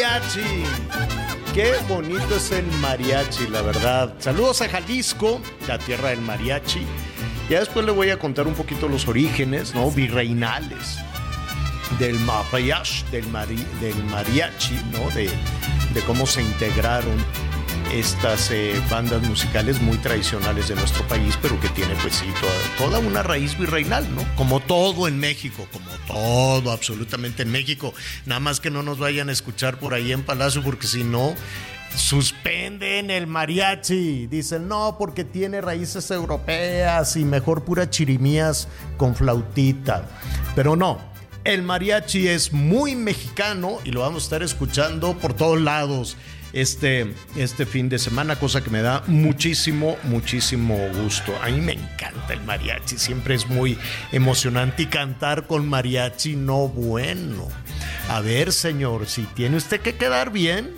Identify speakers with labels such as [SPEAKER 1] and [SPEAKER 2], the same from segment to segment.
[SPEAKER 1] Mariachi! ¡Qué bonito es el mariachi, la verdad! Saludos a Jalisco, la tierra del mariachi. Ya después le voy a contar un poquito los orígenes, ¿no? Virreinales del mariachi, del, mari- del mariachi, ¿no? De cómo se integraron estas eh, bandas musicales muy tradicionales de nuestro país, pero que tiene pues toda, toda una raíz virreinal, ¿no? Como todo en México, como todo absolutamente en México. Nada más que no nos vayan a escuchar por ahí en Palacio, porque si no, suspenden el mariachi. Dicen, no, porque tiene raíces europeas y mejor pura chirimías con flautita. Pero no, el mariachi es muy mexicano y lo vamos a estar escuchando por todos lados este, este fin de semana, cosa que me da muchísimo, muchísimo gusto. A mí me encanta el mariachi, siempre es muy emocionante y cantar con mariachi, no bueno. A ver, señor, si tiene usted que quedar bien,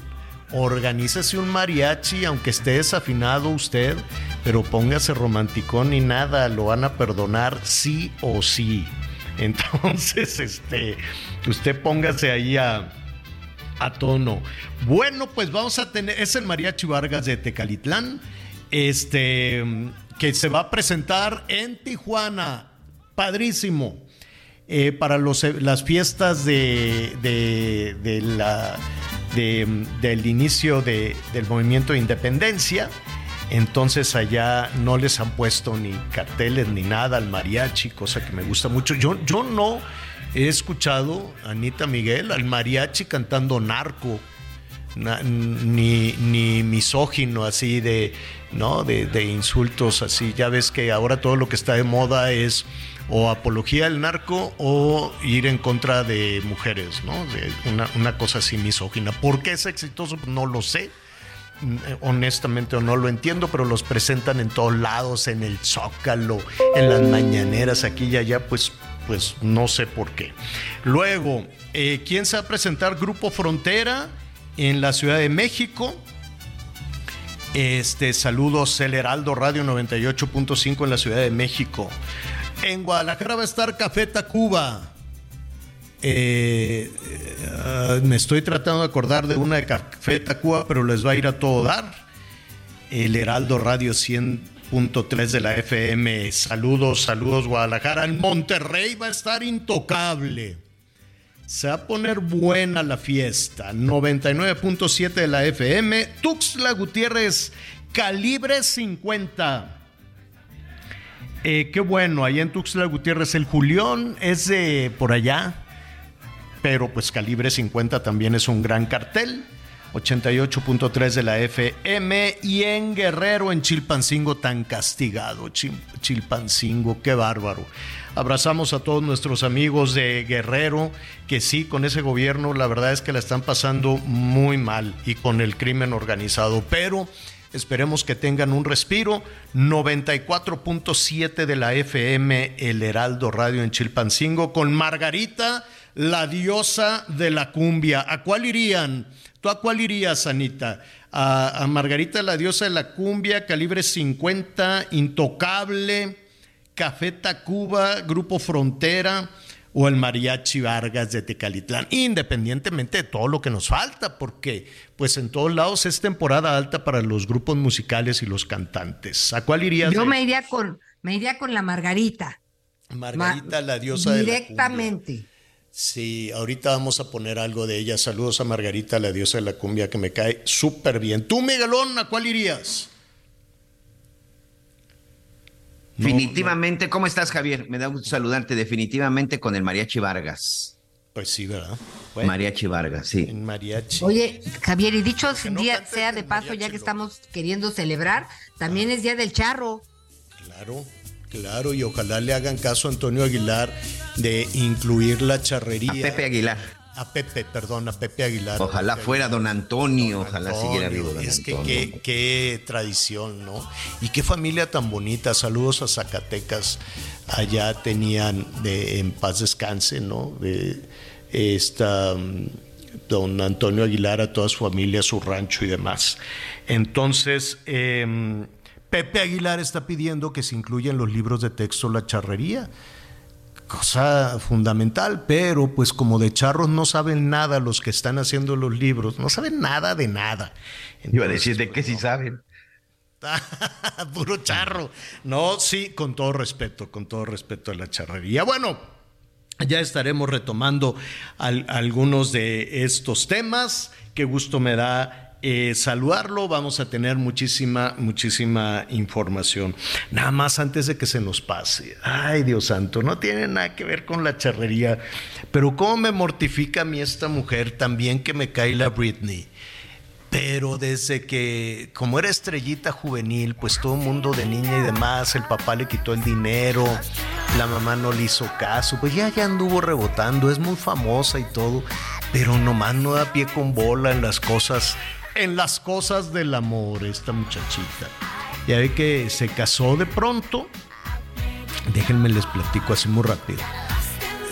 [SPEAKER 1] organícese un mariachi, aunque esté desafinado usted, pero póngase romanticón y nada, lo van a perdonar sí o sí. Entonces, este, usted póngase ahí a, a tono. Bueno, pues vamos a tener, es el Mariachi Vargas de Tecalitlán, este, que se va a presentar en Tijuana. Padrísimo. Eh, para los, las fiestas de, de- de la, de- del inicio de- del movimiento de independencia. Entonces allá no les han puesto ni carteles ni nada al mariachi, cosa que me gusta mucho. Yo, yo no he escuchado a Anita Miguel al mariachi cantando narco, na- ni, ni misógino así de, ¿no? De, de insultos así. Ya ves que ahora todo lo que está de moda es o apología al narco o ir en contra de mujeres, ¿no? Una, una cosa así misógina. ¿Por qué es exitoso? Pues no lo sé mm, honestamente o no lo entiendo, pero los presentan en todos lados, en el Zócalo, en las mañaneras, aquí y allá, pues, pues no sé por qué. Luego, eh, ¿quién se va a presentar? Grupo Frontera en la Ciudad de México. Este, saludos, El Heraldo Radio 98.5 en la Ciudad de México. En Guadalajara va a estar Café Tacuba. Eh, eh, me estoy tratando de acordar de una de Café Tacuba, pero les va a ir a todo dar. El Heraldo Radio 100.3 de la FM. Saludos, saludos Guadalajara. En Monterrey va a estar intocable. Se va a poner buena la fiesta. 99.7 de la FM. Tuxtla Gutiérrez, calibre 50. Eh, qué bueno, allá en Tuxtla Gutiérrez el Julión es de por allá, pero pues calibre 50 también es un gran cartel. 88.3 de la FM y en Guerrero, en Chilpancingo, tan castigado. Chil- Chilpancingo, qué bárbaro. Abrazamos a todos nuestros amigos de Guerrero, que sí, con ese gobierno la verdad es que la están pasando muy mal y con el crimen organizado, pero esperemos que tengan un respiro. 94.7 de la FM, El Heraldo Radio en Chilpancingo, con Margarita, la diosa de la cumbia. ¿A cuál irían? ¿Tú a cuál irías, Anita? A, a Margarita, la diosa de la cumbia, calibre 50, intocable, Café Tacuba, Grupo Frontera, o el mariachi Vargas de Tecalitlán, independientemente de todo lo que nos falta, porque pues en todos lados es temporada alta para los grupos musicales y los cantantes. ¿A cuál irías?
[SPEAKER 2] Yo me iría con, me iría con la Margarita.
[SPEAKER 1] Margarita, la diosa de la
[SPEAKER 2] Directamente.
[SPEAKER 1] Sí, ahorita vamos a poner algo de ella. Saludos a Margarita, la diosa de la cumbia, que me cae súper bien. Tú, Miguelón, ¿a cuál irías?
[SPEAKER 3] Definitivamente, ¿cómo estás, Javier? Me da gusto saludarte. Definitivamente con el Mariachi Vargas.
[SPEAKER 1] Pues sí, ¿verdad?
[SPEAKER 3] mariachi Vargas, sí.
[SPEAKER 1] En mariachi.
[SPEAKER 2] Oye, Javier, y dicho
[SPEAKER 1] no
[SPEAKER 2] día sea de paso,
[SPEAKER 1] mariachi,
[SPEAKER 2] ya que estamos queriendo celebrar, también es Día del Charro.
[SPEAKER 1] Claro, claro, y ojalá le hagan caso a Antonio Aguilar de incluir la charrería.
[SPEAKER 3] A Pepe Aguilar.
[SPEAKER 1] A Pepe, perdón, a Pepe Aguilar.
[SPEAKER 3] Ojalá
[SPEAKER 1] Pepe
[SPEAKER 3] fuera don Antonio, ojalá
[SPEAKER 1] Antonio,
[SPEAKER 3] siguiera vivo don
[SPEAKER 1] Es que qué, qué tradición, ¿no? Y qué familia tan bonita. Saludos a Zacatecas. Allá tenían, de, en paz descanse, ¿no? De, esta, mm, don Antonio Aguilar, a toda su familia, su rancho y demás. Entonces, em, Pepe Aguilar está pidiendo que se incluya en los libros de texto la charrería cosa fundamental, pero pues como de charros no saben nada los que están haciendo los libros, no saben nada de nada.
[SPEAKER 3] Iba a decir de qué sí saben.
[SPEAKER 1] Puro charro. No, sí, con todo respeto, con todo respeto a la charrería. Bueno, ya estaremos retomando al- algunos de estos temas. Qué gusto me da eh, saludarlo. Vamos a tener muchísima, muchísima información. Nada más antes de que se nos pase. Ay, Dios santo, no tiene nada que ver con la charrería. Pero cómo me mortifica a mí esta mujer también que me cae la Britney. Pero desde que, como era estrellita juvenil, pues todo el mundo de niña y demás, el papá le quitó el dinero, la mamá no le hizo caso, pues ya, ya anduvo rebotando, es muy famosa y todo, pero nomás no da pie con bola en las cosas, en las cosas del amor, esta muchachita. Ya ve que se casó de pronto, déjenme les platico así muy rápido.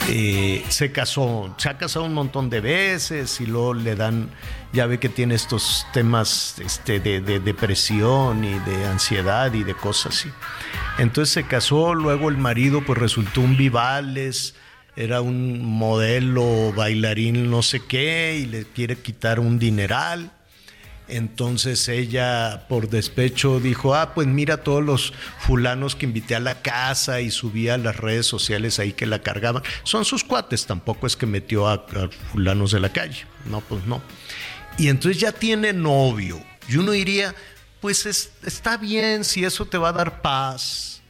[SPEAKER 1] Eh, se casó, se ha casado un montón de veces y luego le dan, ya ve que tiene estos temas este, de, de depresión y de ansiedad y de cosas así. Entonces se casó, luego el marido pues resultó un Vivales, era un modelo, bailarín, no sé qué, y le quiere quitar un dineral. Entonces ella por despecho dijo, ah, pues mira todos los fulanos que invité a la casa y subía a las redes sociales ahí que la cargaban. Son sus cuates, tampoco es que metió a, a fulanos de la calle. No, pues no. Y entonces ya tiene novio. Y uno diría, pues es- está bien si eso te va a dar paz,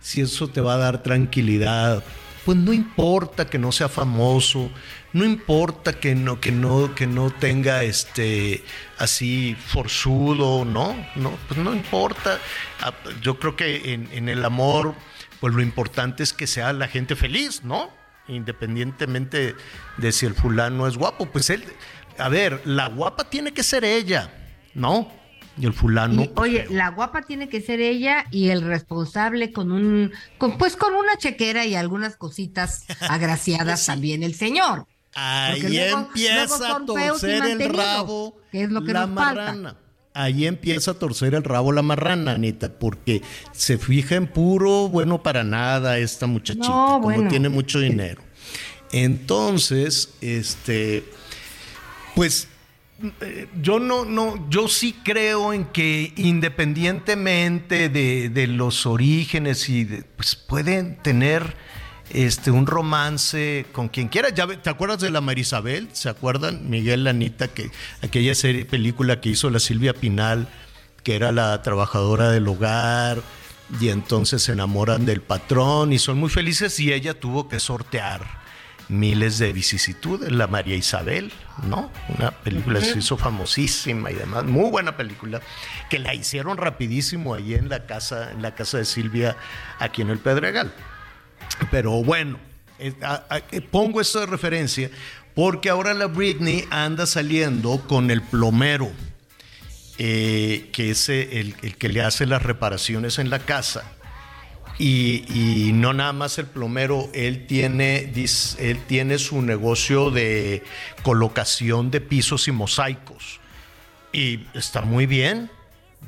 [SPEAKER 1] si eso te va a dar tranquilidad. Pues no importa que no sea famoso, no importa que no, que no, que no tenga este así forzudo, no, no, pues no importa. Ah, Yo creo que en, en el amor, pues lo importante es que sea la gente feliz, ¿no? Independientemente de si el fulano es guapo, pues él, a ver, la guapa tiene que ser ella, ¿no? Y el fulano.
[SPEAKER 2] Y, oye, la guapa tiene que ser ella y el responsable con un, con, pues con una chequera y algunas cositas agraciadas también el señor.
[SPEAKER 1] Ahí
[SPEAKER 2] luego-
[SPEAKER 1] empieza
[SPEAKER 2] luego
[SPEAKER 1] a torcer el rabo
[SPEAKER 2] que es lo que
[SPEAKER 1] la
[SPEAKER 2] nos falta.
[SPEAKER 1] marrana. Ahí empieza a torcer el rabo la marrana, Anita, porque se fija en puro bueno para nada esta muchachita,
[SPEAKER 2] No,
[SPEAKER 1] como tiene mucho dinero. Entonces, este, pues eh, yo no, no, yo sí creo en que independientemente de, de los orígenes y de- pues pueden tener este un romance con quien quiera. Ya ¿Te acuerdas de la Marisabel? ¿Se acuerdan? Miguel Anita, que aquella serie, película que hizo la Silvia Pinal, que era la trabajadora del hogar, y entonces se enamoran del patrón y son muy felices y ella tuvo que sortear miles de vicisitudes, la María Isabel, ¿no? Una película que se hizo famosísima y demás, muy buena película, que la hicieron rapidísimo ahí en la casa, en la casa de Silvia, aquí en el Pedregal. Pero bueno, eh, pongo esto de referencia porque ahora la Britney anda saliendo con el plomero, eh, que es eh, el, que le hace las reparaciones en la casa. Y, no nada más el plomero, él tiene, él tiene su negocio de colocación de pisos y mosaicos. Y está muy bien.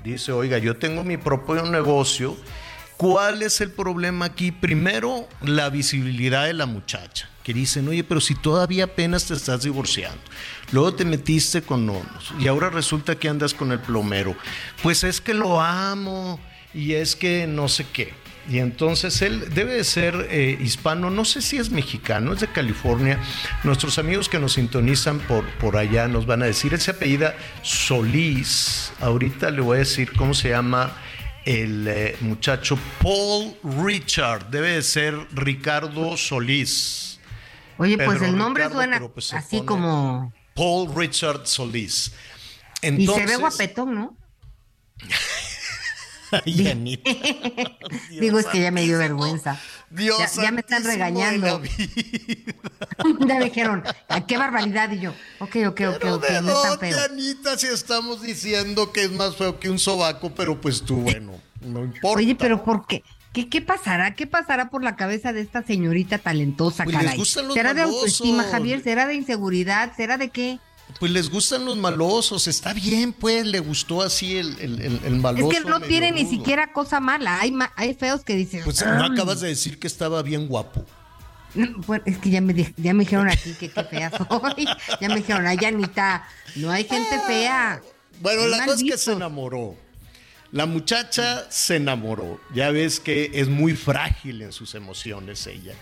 [SPEAKER 1] Dice, oiga, yo tengo mi propio negocio ¿Cuál es el problema aquí? Primero, la visibilidad de la muchacha, que dicen, oye, pero si todavía apenas te estás divorciando, luego te metiste con nonos y ahora resulta que andas con el plomero, pues es que lo amo y es que no sé qué. Y entonces él debe de ser eh, hispano, no sé si es mexicano, es de California. Nuestros amigos que nos sintonizan por, por allá nos van a decir, él se apellida Solís. Ahorita le voy a decir cómo se llama el eh, muchacho Paul Richard, debe de ser Ricardo Solís.
[SPEAKER 2] Oye, pues el nombre
[SPEAKER 1] Ricardo,
[SPEAKER 2] suena
[SPEAKER 1] pues
[SPEAKER 2] así como...
[SPEAKER 1] Paul Richard Solís.
[SPEAKER 2] Y se ve guapetón, ¿no?
[SPEAKER 1] Ay.
[SPEAKER 2] Digo, es que ya me dio vergüenza.
[SPEAKER 1] Dios
[SPEAKER 2] Ya- ya me están regañando. ya me dijeron, "Ay, qué barbaridad. Y yo, ok, ok, ok,
[SPEAKER 1] Pero
[SPEAKER 2] ok,
[SPEAKER 1] de
[SPEAKER 2] no es tan
[SPEAKER 1] dónde,
[SPEAKER 2] feo.
[SPEAKER 1] Anita, si estamos diciendo que es más feo que un sobaco, pero pues tú, bueno, no importa.
[SPEAKER 2] Oye, pero ¿por qué? ¿Qué, ¿Qué pasará? ¿Qué pasará por la cabeza de esta señorita talentosa,
[SPEAKER 1] Pues
[SPEAKER 2] caray? ¿Será de autoestima. Javier? ¿Será de inseguridad? ¿Será de qué?
[SPEAKER 1] Pues les gustan los malosos, está bien, pues, le gustó así el, el, el, el
[SPEAKER 2] Es
[SPEAKER 1] maloso.
[SPEAKER 2] que no tiene ni siquiera cosa mala. Hay, ma- hay feos que dicen.
[SPEAKER 1] Pues no acabas de decir que estaba bien guapo.
[SPEAKER 2] No, bueno, es que ya me, ya me dijeron aquí que qué fea soy. Ya me dijeron, ay, Anita, no hay gente fea.
[SPEAKER 1] Bueno, la cosa es que se enamoró. La muchacha se enamoró. Ya ves que es muy frágil en sus emociones ella.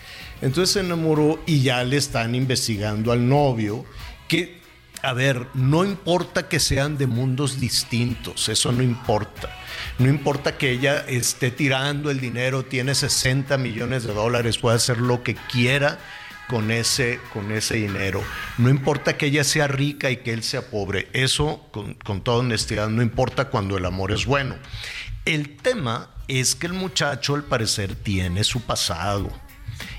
[SPEAKER 1] Entonces se enamoró y ya le están investigando al novio. Que, a ver, no importa que sean de mundos distintos, eso no importa. No importa que ella esté tirando el dinero, tiene 60 millones de dólares, puede hacer lo que quiera con ese, con ese dinero. No importa que ella sea rica y que él sea pobre. Eso, con, con toda honestidad, no importa cuando el amor es bueno. El tema es que el muchacho, al parecer, tiene su pasado.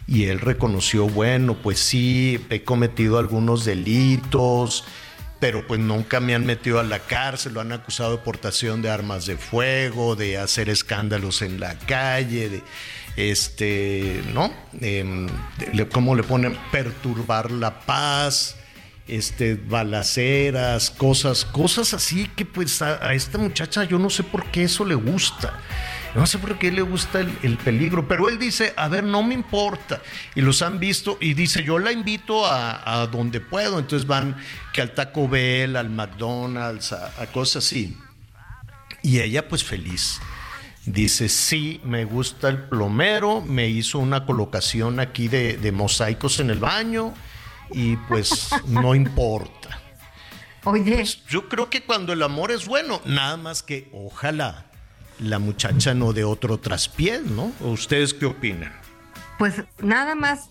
[SPEAKER 1] Y él reconoció, bueno, pues sí, he cometido algunos delitos, pero pues nunca me han metido a la cárcel, lo han acusado de portación de armas de fuego, de hacer escándalos en la calle, de este, ¿no? Le- ¿Cómo le ponen? Perturbar la paz, este, balaceras, cosas, cosas así que pues a esta muchacha yo no sé por qué eso le gusta. No sé por qué le gusta el, el peligro, pero él dice, a ver, no me importa. Y los han visto y dice, yo la invito a, a donde puedo. Entonces van que al Taco Bell, al McDonald's, a, a cosas así. Y ella pues feliz. Dice, sí, me gusta el plomero, me hizo una colocación aquí de, de mosaicos en el baño y pues no importa.
[SPEAKER 2] Oye,
[SPEAKER 1] Yo creo que cuando el amor es bueno, nada más que ojalá la muchacha no de otro traspié, ¿no? ¿O ¿Ustedes qué opinan?
[SPEAKER 2] pues nada más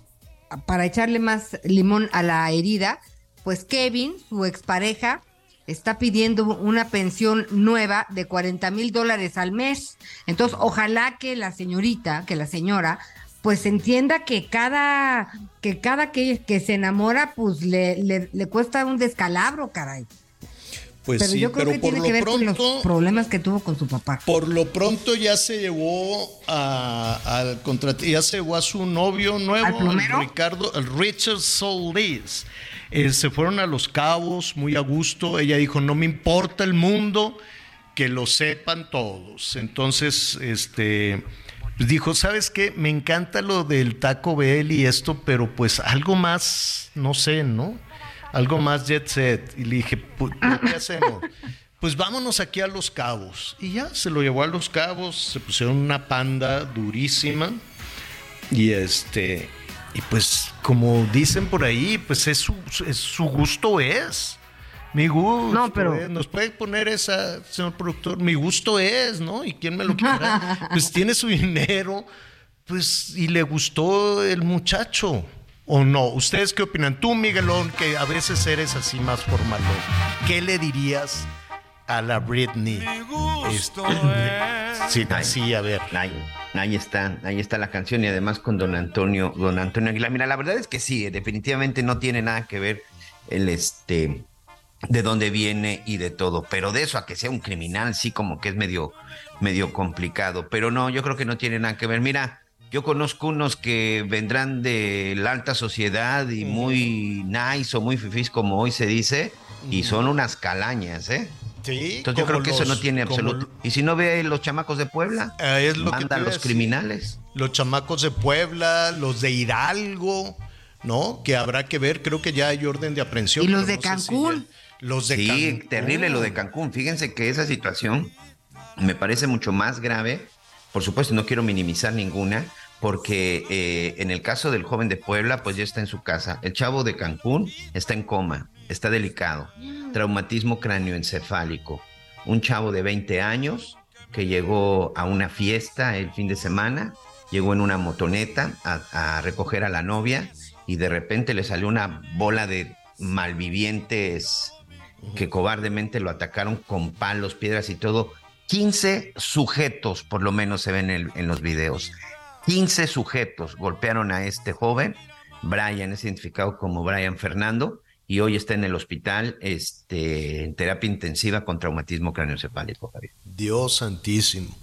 [SPEAKER 2] para echarle más limón a la herida, pues Kevin, su expareja, está pidiendo una pensión nueva de 40 mil dólares al mes. Entonces, ojalá que la señorita, que la señora, pues entienda que cada que cada que, se enamora, pues le, le cuesta un descalabro, caray.
[SPEAKER 1] Pues
[SPEAKER 2] pero
[SPEAKER 1] sí,
[SPEAKER 2] yo creo
[SPEAKER 1] pero
[SPEAKER 2] que
[SPEAKER 1] por
[SPEAKER 2] tiene
[SPEAKER 1] lo
[SPEAKER 2] que ver con los
[SPEAKER 1] pronto,
[SPEAKER 2] problemas que tuvo con su papá.
[SPEAKER 1] por lo pronto ya se llevó a, al ya se llevó a su novio nuevo, Ricardo, el Richard Solis. Eh, se fueron a los cabos muy a gusto. Ella dijo, no me importa el mundo, que lo sepan todos. Entonces, este, pues dijo, ¿sabes qué? Me encanta lo del Taco Bell y esto, pero pues algo más, no sé, ¿no? Algo más jet set. Y le dije, "Pu- ¿qué hacemos? Pues vámonos aquí a Los Cabos. Y ya, se lo llevó a Los Cabos, se pusieron una panda durísima. Y este, y pues como dicen por ahí, pues es su, es su gusto es. Mi gusto
[SPEAKER 2] No, pero-
[SPEAKER 1] es. Nos puede poner esa, señor productor, mi gusto es, ¿no? Y quién me lo quiera. pues tiene su dinero, pues, y le gustó el muchacho. ¿O no? ¿Ustedes qué opinan? Tú, Miguelón, que a veces eres así más formalón, ¿qué le dirías a la Britney? Este, sí, sí, a ver.
[SPEAKER 3] Ahí, ahí está, ahí está la canción y además con don Antonio, don Antonio Aguilar. Mira, la verdad es que sí, definitivamente no tiene nada que ver el este de dónde viene y de todo, pero de eso a que sea un criminal sí como que es medio medio complicado, pero no, yo creo que no tiene nada que ver. Mira, yo conozco unos que vendrán de la alta sociedad y muy nice o muy fifís como hoy se dice y son unas calañas, ¿eh?
[SPEAKER 1] Sí,
[SPEAKER 3] Entonces yo creo que eso no tiene
[SPEAKER 1] como
[SPEAKER 3] absoluto. Y si no ve los chamacos de Puebla,
[SPEAKER 1] Eh, es lo que
[SPEAKER 3] manda
[SPEAKER 1] te
[SPEAKER 3] a
[SPEAKER 1] iba a
[SPEAKER 3] los criminales.
[SPEAKER 1] Los chamacos de Puebla, los de Hidalgo, ¿no? Que habrá que ver, creo que ya hay orden de aprehensión.
[SPEAKER 2] Y los de
[SPEAKER 1] no sé si
[SPEAKER 2] Cancún.
[SPEAKER 1] ya- los de
[SPEAKER 3] sí,
[SPEAKER 1] Cancún.
[SPEAKER 3] terrible lo de Cancún. Fíjense que esa situación me parece mucho más grave. Por supuesto, no quiero minimizar ninguna, porque eh, en el caso del joven de Puebla, pues ya está en su casa. El chavo de Cancún está en coma, está delicado, traumatismo cráneoencefálico. Un chavo de 20 años que llegó a una fiesta el fin de semana, llegó en una motoneta a, a recoger a la novia y de repente le salió una bola de malvivientes que cobardemente lo atacaron con palos, piedras y todo. 15 sujetos, por lo menos se ven en, en los videos. 15 sujetos golpearon a este joven. Brian es identificado como Brian Fernando y hoy está en el hospital este, en terapia intensiva con traumatismo craneoencefálico, Javier.
[SPEAKER 1] Dios santísimo.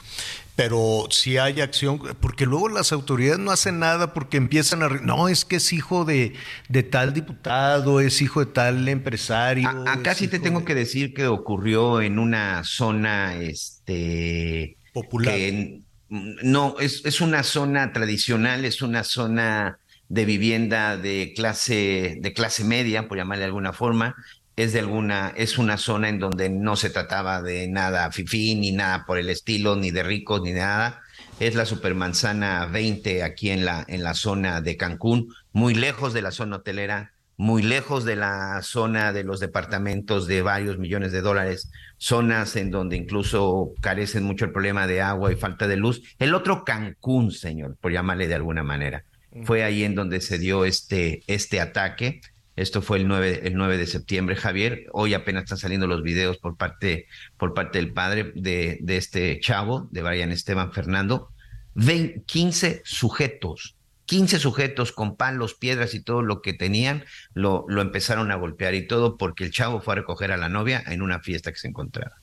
[SPEAKER 1] Pero si hay acción, porque luego las autoridades no hacen nada porque empiezan a... No, es que es hijo de, de tal diputado, es hijo de tal empresario.
[SPEAKER 3] A- acá sí te tengo
[SPEAKER 1] de-
[SPEAKER 3] que decir que ocurrió en una zona este
[SPEAKER 1] Popular.
[SPEAKER 3] que en- no es, es una zona tradicional, es una zona de vivienda de clase de clase media, por llamarle de alguna forma, es de alguna es una zona en donde no se trataba de nada fifí ni nada por el estilo, ni de ricos ni nada. Es la Supermanzana 20 aquí en la en la zona de Cancún, muy lejos de la zona hotelera, muy lejos de la zona de los departamentos de varios millones de dólares, zonas en donde incluso carecen mucho el problema de agua y falta de luz. El otro Cancún, señor, por llamarle de alguna manera. Fue ahí en donde se dio este, este ataque. Esto fue el 9, el 9 de septiembre, Javier. Hoy apenas están saliendo los videos por parte, por parte del padre de, de este chavo, de Brian Esteban Fernando. Ven 15 sujetos, 15 sujetos con palos, piedras y todo lo que tenían, lo, lo empezaron a golpear y todo porque el chavo fue a recoger a la novia en una fiesta que se encontraba.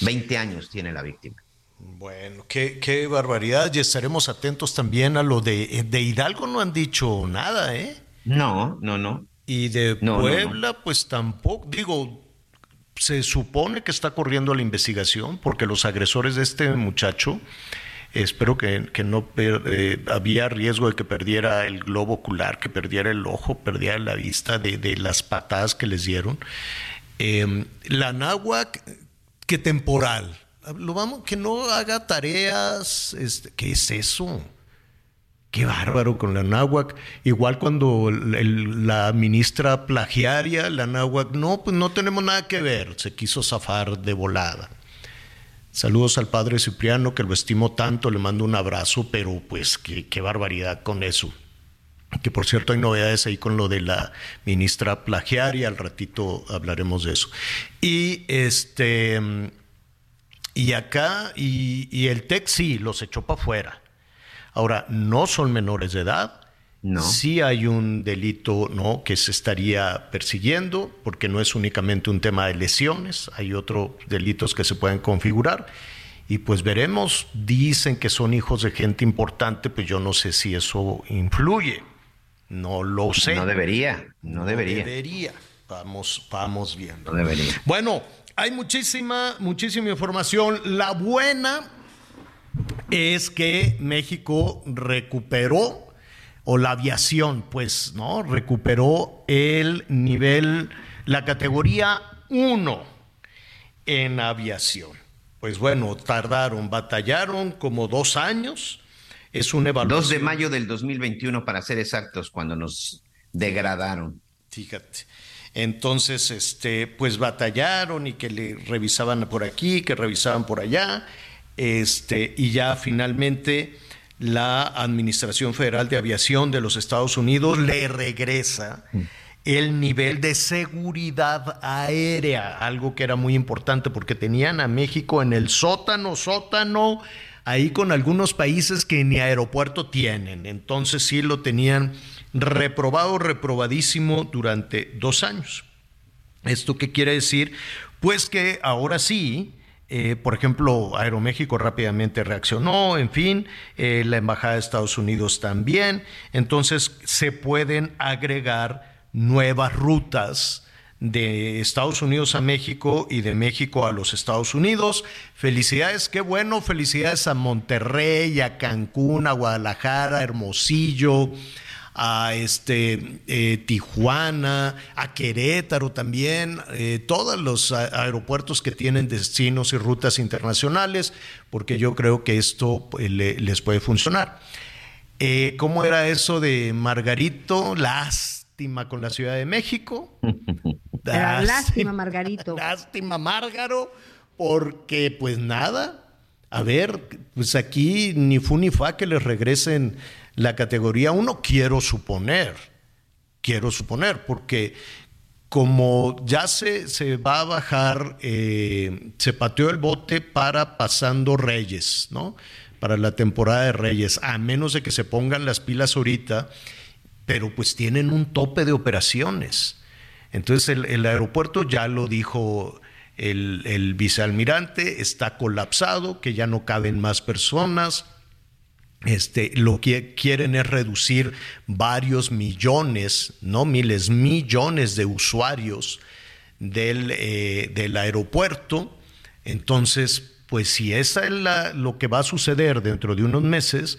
[SPEAKER 3] 20 años tiene la víctima.
[SPEAKER 1] Bueno, qué, qué barbaridad. Y estaremos atentos también a lo de, de Hidalgo. No han dicho nada, ¿eh?
[SPEAKER 3] No, no, no.
[SPEAKER 1] Y de
[SPEAKER 3] No, no,
[SPEAKER 1] Puebla, pues tampoco. Digo, se supone que está corriendo la investigación porque los agresores de este muchacho, espero que, que no eh, había riesgo de que perdiera el globo ocular, que perdiera el ojo, perdiera la vista de, de las patadas que les dieron. Eh, la náhuac, que temporal. Lo vamos, que no haga tareas. Este, ¿Qué es eso? Qué bárbaro con la náhuac. Igual cuando la ministra plagiaria, la náhuac, no, pues no tenemos nada que ver. Se quiso zafar de volada. Saludos al padre Cipriano, que lo estimo tanto, le mando un abrazo, pero pues qué, barbaridad con eso. Que por cierto hay novedades ahí con lo de la ministra plagiaria, al ratito hablaremos de eso. Y este y acá, y, y el TEC sí, los echó para afuera. Ahora, no son menores de edad.
[SPEAKER 3] No.
[SPEAKER 1] Sí hay un delito ¿no? que se estaría persiguiendo, porque no es únicamente un tema de lesiones, hay otros delitos que se pueden configurar. Y pues veremos, dicen que son hijos de gente importante, pues yo no sé si eso influye. No lo sé.
[SPEAKER 3] No debería, no debería.
[SPEAKER 1] Debería. Vamos, vamos viendo.
[SPEAKER 3] No debería.
[SPEAKER 1] Bueno, hay muchísima, muchísima información. La buena es que México recuperó, o la aviación, pues, ¿no? Recuperó el nivel, la categoría 1 en aviación. Pues bueno, tardaron, batallaron como dos años. Es una
[SPEAKER 3] 2
[SPEAKER 1] evaluación.
[SPEAKER 3] de mayo del 2021, para ser exactos, cuando nos degradaron.
[SPEAKER 1] Fíjate. Entonces, este, pues batallaron y que le revisaban por aquí, que revisaban por allá, este, y ya finalmente la Administración Federal de Aviación de los Estados Unidos le regresa el nivel de seguridad aérea, algo que era muy importante porque tenían a México en el sótano, sótano, ahí con algunos países que ni aeropuerto tienen. Entonces sí lo tenían reprobado, reprobadísimo durante dos años. ¿Esto qué quiere decir? Pues que ahora sí, eh, por ejemplo, Aeroméxico rápidamente reaccionó, en fin, eh, la Embajada de Estados Unidos también, entonces se pueden agregar nuevas rutas de Estados Unidos a México y de México a los Estados Unidos. Felicidades, qué bueno, felicidades a Monterrey, a Cancún, a Guadalajara, Hermosillo, a este eh, Tijuana, a Querétaro también, eh, todos los aeropuertos que tienen destinos y rutas internacionales, porque yo creo que esto pues, les puede funcionar. Eh, ¿Cómo era eso de Margarito? Lástima con la Ciudad de México.
[SPEAKER 2] lástima, Margarito.
[SPEAKER 1] Lástima, Márgaro, porque pues nada. A ver, pues aquí ni fu ni fa que les regresen la categoría 1, quiero suponer. Quiero suponer, porque como ya se, se va a bajar, eh, se pateó el bote para pasando Reyes, ¿no? Para la temporada de Reyes, a menos de que se pongan las pilas ahorita, pero pues tienen un tope de operaciones. Entonces el, aeropuerto ya lo dijo el, el, vicealmirante, está colapsado, que ya no caben más personas. Este, lo que quieren es reducir varios millones, no miles, millones de usuarios del, eh, del aeropuerto. Entonces, pues si esa es lo que va a suceder dentro de unos meses,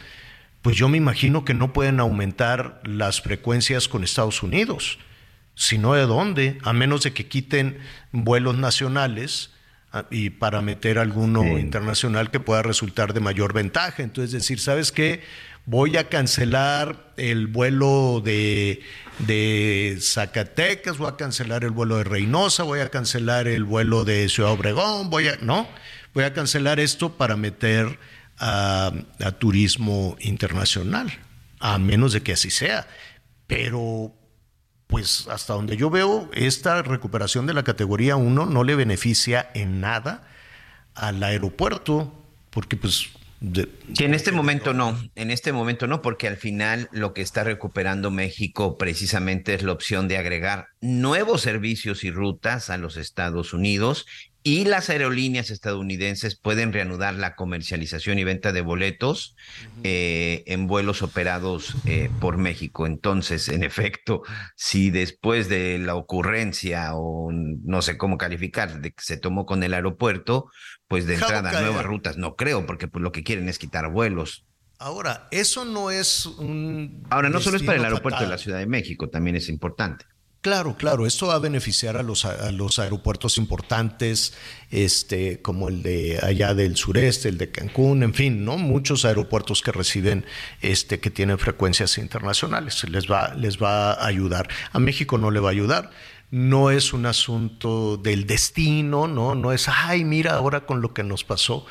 [SPEAKER 1] pues yo me imagino que no pueden aumentar las frecuencias con Estados Unidos. Sino de dónde, a menos de que quiten vuelos nacionales y para meter alguno internacional que pueda resultar de mayor ventaja. Entonces decir, ¿sabes qué? Voy a cancelar el vuelo de, de Zacatecas, voy a cancelar el vuelo de Reynosa, voy a cancelar el vuelo de Ciudad Obregón, voy a, no, voy a cancelar esto para meter a, a turismo internacional, a menos de que así sea. Pero pues hasta donde yo veo, esta recuperación de la categoría 1 no le beneficia en nada al aeropuerto, porque pues...
[SPEAKER 3] que en este momento no, en este momento no, porque al final lo que está recuperando México precisamente es la opción de agregar nuevos servicios y rutas a los Estados Unidos y las aerolíneas estadounidenses pueden reanudar la comercialización y venta de boletos eh, en vuelos operados eh, por México. Entonces, en efecto, si después de la ocurrencia o no sé cómo calificar de que se tomó con el aeropuerto, pues de entrada nuevas rutas, no creo, porque pues, lo que quieren es quitar vuelos.
[SPEAKER 1] Ahora, eso no es un...
[SPEAKER 3] Ahora, no solo es para el aeropuerto de la Ciudad de México, también es importante.
[SPEAKER 1] Claro, claro, esto va a beneficiar a los, aeropuertos importantes, este, como el de allá del sureste, el de Cancún, en fin, ¿no? Muchos aeropuertos que reciben, este, que tienen frecuencias internacionales, les va, les va a ayudar. A México no le va a ayudar. No es un asunto del destino, ¿no? No es, ay, mira ahora con lo que nos pasó.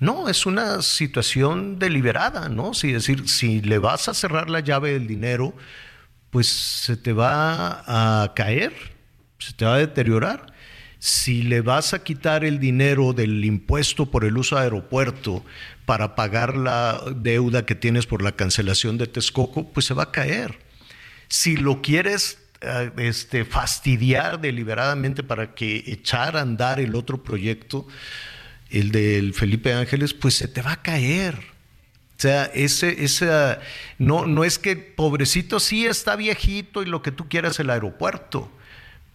[SPEAKER 1] No, es una situación deliberada, ¿no? Es decir, si le vas a cerrar la llave del dinero, pues se te va a caer, se te va a deteriorar. Si le vas a quitar el dinero del impuesto por el uso de aeropuerto para pagar la deuda que tienes por la cancelación de Texcoco, pues se va a caer. Si lo quieres eh, este, fastidiar deliberadamente para que echar a andar el otro proyecto, el del Felipe Ángeles, pues se te va a caer. O sea, ese, ese, no, no es que pobrecito sí está viejito y lo que tú quieras el aeropuerto,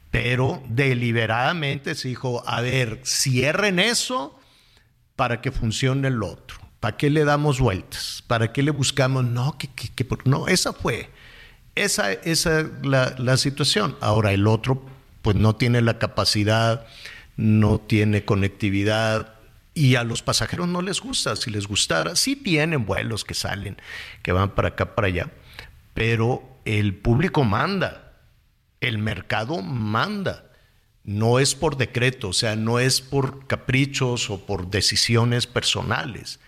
[SPEAKER 1] pero deliberadamente se dijo, a ver, cierren eso para que funcione el otro. ¿Para qué le damos vueltas? ¿Para qué le buscamos? No, que, que, no, esa fue. Esa es la, la situación. Ahora el otro, pues no tiene la capacidad, no tiene conectividad, y a los pasajeros no les gusta. Si les gustara, sí tienen vuelos que salen, que van para acá, para allá, pero el público manda, el mercado manda. No es por decreto, o sea, no es por caprichos o por decisiones personales.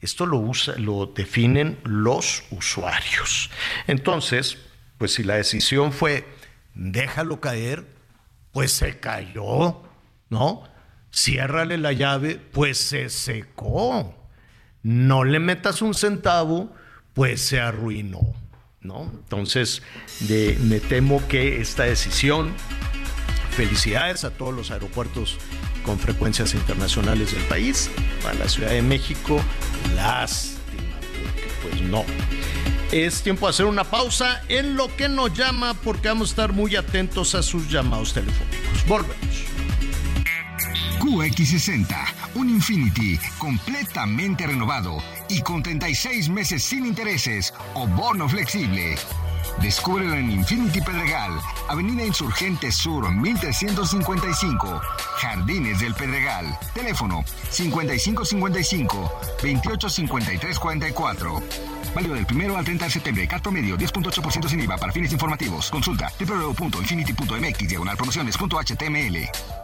[SPEAKER 1] Esto lo, usa, lo definen los usuarios. Entonces, pues si la decisión fue déjalo caer, pues se cayó, ¿no? Ciérrale la llave, pues se secó. No le metas un centavo, pues se arruinó. ¿no? Entonces, me temo que esta decisión, felicidades a todos los aeropuertos con frecuencias internacionales del país, a la Ciudad de México, lástima, porque pues no. Es tiempo de hacer una pausa en lo que nos llama porque vamos a estar muy atentos a sus llamados telefónicos. Volvemos.
[SPEAKER 4] QX60, un Infinity completamente renovado y con 36 meses sin intereses o bono flexible. Descúbrelo en Infinity Pedregal, Avenida Insurgente Sur 1355, Jardines del Pedregal. Teléfono 5555 285344. Válido del primero al 30 de septiembre. Cat promedio 10.8% sin IVA para fines informativos. Consulta www.infinity.mx diagonal promociones.html.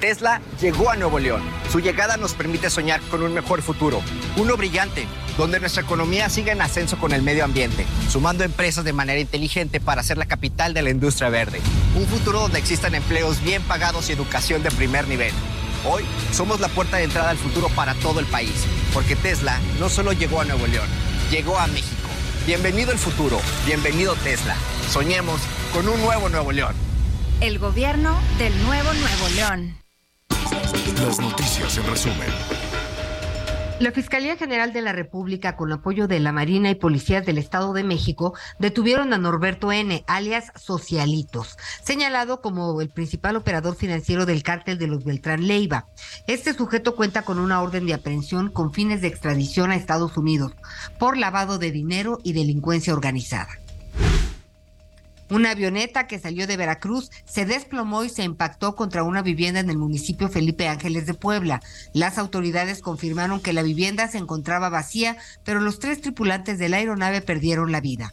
[SPEAKER 5] Tesla llegó a Nuevo León. Su llegada nos permite soñar con un mejor futuro, uno brillante, donde nuestra economía siga en ascenso con el medio ambiente, sumando empresas de manera inteligente para ser la capital de la industria verde. Un futuro donde existan empleos bien pagados y educación de primer nivel. Hoy somos la puerta de entrada al futuro para todo el país, porque Tesla no solo llegó a Nuevo León, llegó a México. Bienvenido el futuro, bienvenido Tesla. Soñemos con un nuevo Nuevo León.
[SPEAKER 6] El gobierno del nuevo Nuevo León.
[SPEAKER 7] Las noticias en resumen.
[SPEAKER 2] La Fiscalía General de la República, con apoyo de la Marina y policías del Estado de México, detuvieron a Norberto N., alias Socialitos, señalado como el principal operador financiero del cártel de los Beltrán Leiva. Este sujeto cuenta con una orden de aprehensión con fines de extradición a Estados Unidos por lavado de dinero y delincuencia organizada. Una avioneta que salió de Veracruz se desplomó y se impactó contra una vivienda en el municipio Felipe Ángeles de Puebla. Las autoridades confirmaron que la vivienda se encontraba vacía, pero los tres tripulantes de la aeronave perdieron la vida.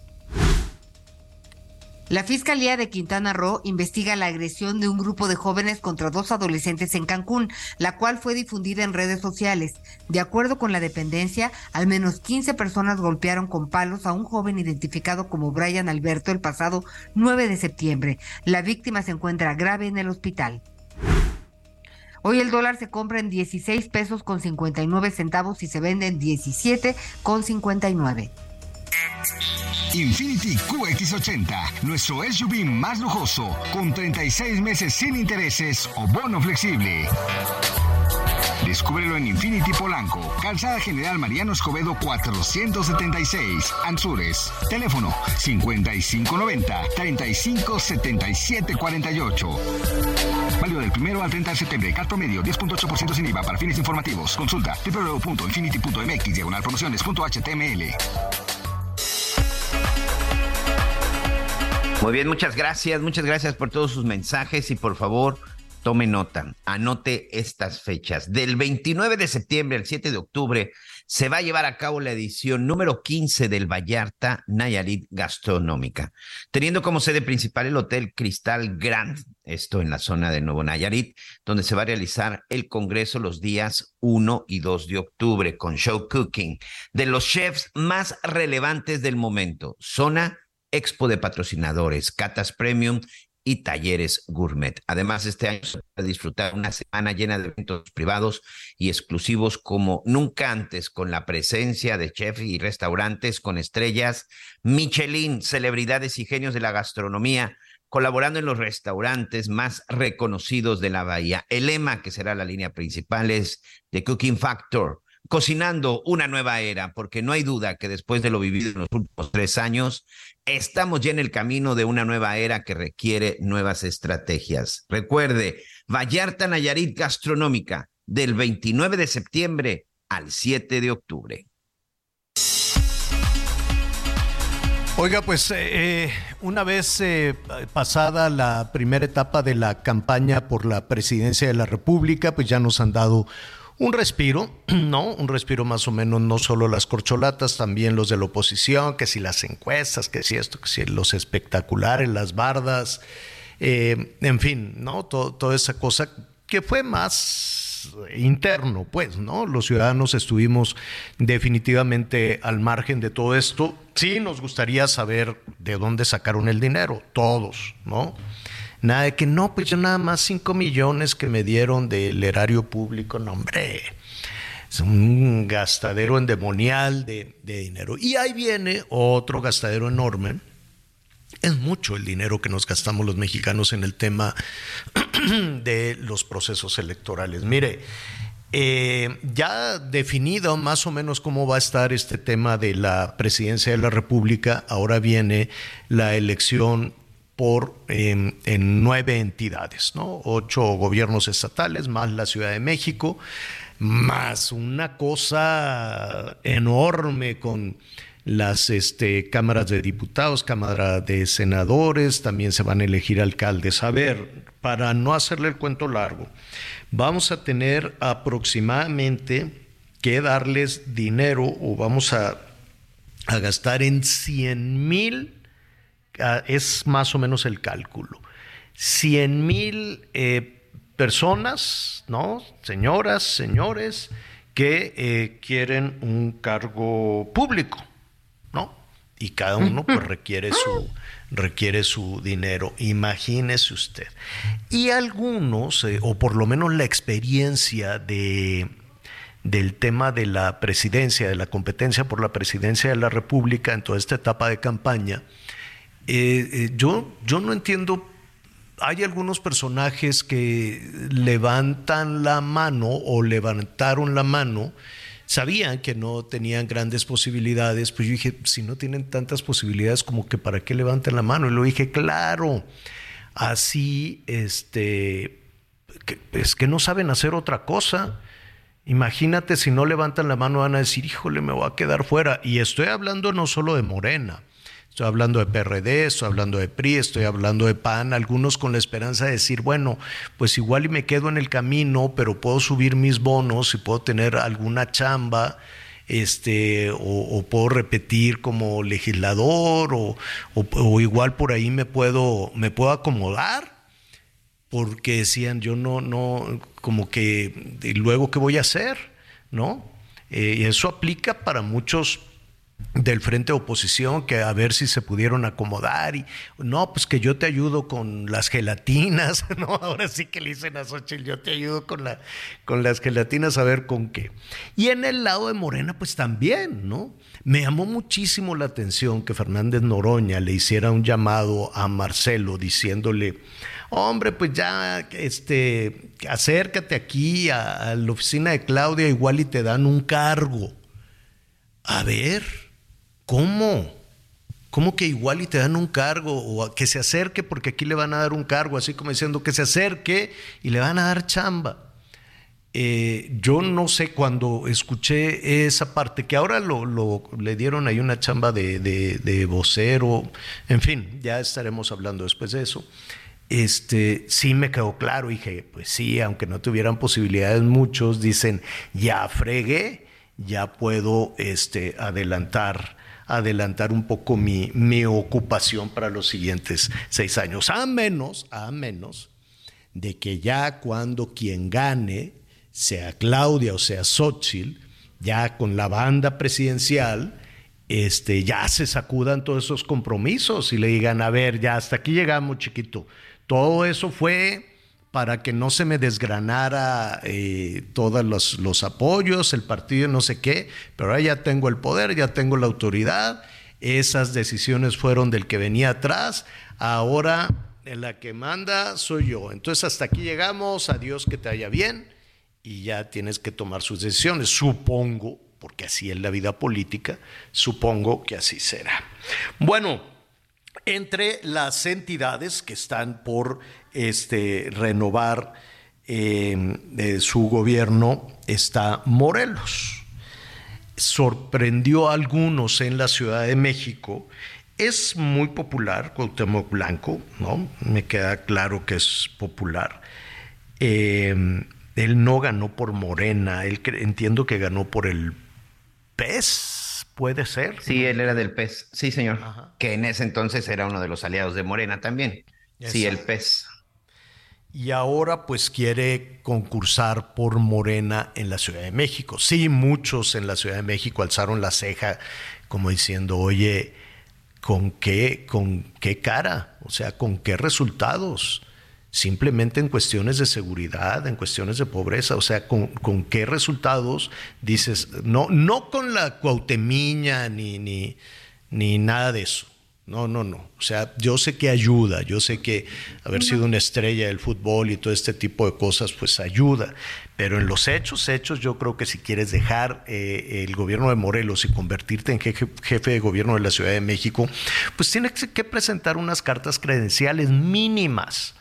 [SPEAKER 2] La Fiscalía de Quintana Roo investiga la agresión de un grupo de jóvenes contra dos adolescentes en Cancún, la cual fue difundida en redes sociales. De acuerdo con la dependencia, al menos 15 personas golpearon con palos a un joven identificado como Brian Alberto el pasado 9 de septiembre. La víctima se encuentra grave en el hospital. Hoy el dólar se compra en 16 pesos con 59 centavos y se vende en 17 con 59.
[SPEAKER 4] Infinity QX80, nuestro SUV más lujoso, con 36 meses sin intereses o bono flexible. Descúbrelo en Infinity Polanco, Calzada General Mariano Escobedo 476, Anzures. Teléfono 5590-357748. Válido del primero al 30 de septiembre. Cat promedio 10.8% sin IVA para fines informativos. Consulta www.infinity.mx diagonal promociones.html.
[SPEAKER 3] Muy bien, muchas gracias, muchas gracias por todos sus mensajes y por favor tome nota, anote estas fechas. Del 29 de septiembre al 7 de octubre se va a llevar a cabo la edición número 15 del Vallarta Nayarit Gastronómica, teniendo como sede principal el Hotel Cristal Grand, esto en la zona de Nuevo Nayarit, donde se va a realizar el congreso los días 1 y 2 de octubre con show cooking de los chefs más relevantes del momento, zona expo de patrocinadores, catas premium y talleres gourmet. Además, este año se va a disfrutar una semana llena de eventos privados y exclusivos como nunca antes, con la presencia de chefs y restaurantes con estrellas Michelin, celebridades y genios de la gastronomía, colaborando en los restaurantes más reconocidos de la bahía. El lema, que será la línea principal, es The Cooking Factor, cocinando una nueva era, porque no hay duda que después de lo vivido en los últimos tres años, estamos ya en el camino de una nueva era que requiere nuevas estrategias. Recuerde, Vallarta Nayarit Gastronómica, del 29 de septiembre al 7 de octubre.
[SPEAKER 1] Oiga, pues eh, una vez eh, pasada la primera etapa de la campaña por la presidencia de la República, pues ya nos han dado un respiro, ¿no? Un respiro más o menos, no solo las corcholatas, también los de la oposición, que si las encuestas, que si esto, que si los espectaculares, las bardas, eh, en fin, ¿no? toda esa cosa que fue más interno, pues, ¿no? Los ciudadanos estuvimos definitivamente al margen de todo esto. Sí, nos gustaría saber de dónde sacaron el dinero, todos, ¿no? Nada de que no, pues yo nada más 5 millones que me dieron del erario público, no, hombre. Es un gastadero endemonial de, dinero. Y ahí viene otro gastadero enorme. Es mucho el dinero que nos gastamos los mexicanos en el tema de los procesos electorales. Mire, eh, ya definido más o menos cómo va a estar este tema de la presidencia de la República, ahora viene la elección por em, en nueve entidades, ¿no? Ocho gobiernos estatales, más la Ciudad de México, más una cosa enorme con las este, cámaras de diputados, cámara de senadores, también se van a elegir alcaldes. A ver, para no hacerle el cuento largo, vamos a tener aproximadamente que darles dinero o vamos a, gastar en 100 mil, es más o menos el cálculo, 100 mil eh, personas, ¿no? Señoras, señores, que eh, quieren un cargo público, ¿no? Y cada uno pues requiere su requiere su dinero. Imagínese usted. Y algunos, eh, o por lo menos la experiencia de, del tema de la presidencia, de la competencia por la presidencia de la República en toda esta etapa de campaña, eh, eh, yo, yo no entiendo hay algunos personajes que levantan la mano o levantaron la mano sabían que no tenían grandes posibilidades, pues yo dije, si no tienen tantas posibilidades como que para qué levantan la mano. Y lo dije, claro, así, este, es que no saben hacer otra cosa. Imagínate si no levantan la mano van a decir, híjole, me voy a quedar fuera. Y estoy hablando no solo de Morena, Estoy hablando de PRD, estoy hablando de PRI, estoy hablando de PAN, algunos con la esperanza de decir, bueno, pues igual y me quedo en el camino, pero puedo subir mis bonos y puedo tener alguna chamba, este, o, puedo repetir como legislador, o, igual por ahí me puedo, me puedo acomodar, porque decían, yo no, no, como que, ¿y luego qué voy a hacer? ¿No? Eh, y eso aplica para muchos del frente de oposición que a ver si se pudieron acomodar y no, pues que yo te ayudo con las gelatinas, no, ahora sí que le dicen a Xochitl, yo te ayudo con, la, con las gelatinas a ver con qué. Y en el lado de Morena, pues también, ¿no? Me llamó muchísimo la atención que Fernández Noroña le hiciera un llamado a Marcelo diciéndole, hombre, pues ya, este, acércate aquí a la oficina de Claudia, igual y te dan un cargo. A ver, ¿Cómo? ¿Cómo que igual y te dan un cargo? O que se acerque porque aquí le van a dar un cargo, así como diciendo que se acerque y le van a dar chamba. Eh, yo no sé cuando escuché esa parte, que ahora lo, le dieron ahí una chamba de, de, vocero, en fin, ya estaremos hablando después de eso. Este, sí me quedó claro, dije, pues sí, aunque no tuvieran posibilidades muchos, dicen, ya fregué, ya puedo este, adelantar adelantar un poco mi, mi ocupación para los siguientes seis años, a menos, a menos de que ya cuando quien gane, sea Claudia o sea Xochitl, ya con la banda presidencial, este, ya se sacudan todos esos compromisos y le digan, a ver, ya hasta aquí llegamos, chiquito. Todo eso fue para que no se me desgranara eh, todos los, los, apoyos, el partido, no sé qué, pero ahora ya tengo el poder, ya tengo la autoridad, esas decisiones fueron del que venía atrás, ahora en la que manda soy yo. Entonces hasta aquí llegamos, adiós que te haya bien y ya tienes que tomar sus decisiones, supongo, porque así es la vida política, supongo que así será. Bueno, entre las entidades que están por este, renovar em, su gobierno está Morelos. Sorprendió a algunos en la Ciudad de México. Es muy popular Cuauhtémoc Blanco, ¿no? Me queda claro que es popular. Em, él no ganó por Morena, él entiendo que ganó por el PES, puede ser.
[SPEAKER 3] Sí, él era del PES, sí, señor. Que en ese entonces era uno de los aliados de Morena también. Sí, el PES
[SPEAKER 1] y ahora pues quiere concursar por Morena en la Ciudad de México. Sí, muchos en la Ciudad de México alzaron la ceja como diciendo, oye, ¿con qué, con qué cara? O sea, ¿con qué resultados? simplemente en cuestiones de seguridad, en cuestiones de pobreza, o sea, con, qué resultados dices, no, no con la cuautemiña ni, ni, ni nada de eso. No, no, no. O sea, yo sé que ayuda, yo sé que haber sido una estrella del fútbol y todo este tipo de cosas, pues ayuda. Pero en los hechos, hechos, yo creo que si quieres dejar eh, el gobierno de Morelos y convertirte en jefe, jefe, de gobierno de la Ciudad de México, pues tienes que presentar unas cartas credenciales mínimas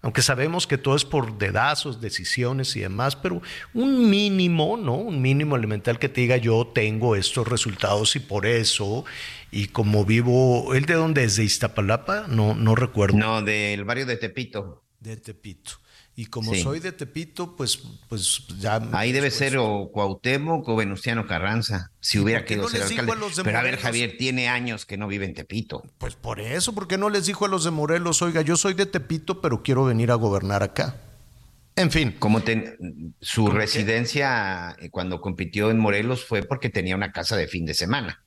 [SPEAKER 1] aunque sabemos que todo es por dedazos, decisiones y demás, pero un mínimo, ¿no? Un mínimo elemental que te diga yo tengo estos resultados y por eso, y como vivo, ¿él de dónde es? ¿De Iztapalapa? No, no recuerdo.
[SPEAKER 3] No, del barrio de Tepito.
[SPEAKER 1] De Tepito. Y como soy de Tepito, pues, pues ya.
[SPEAKER 3] Ahí debe ser o Cuauhtémoc o Venustiano Carranza, si hubiera querido ser alcalde. Pero a ver, Javier, tiene años que no vive en Tepito.
[SPEAKER 1] Pues por eso, ¿por qué no les dijo a los de Morelos, oiga, yo soy de Tepito, pero quiero venir a gobernar acá? En fin.
[SPEAKER 3] Como su residencia eh, cuando compitió en Morelos fue porque tenía una casa de fin de semana.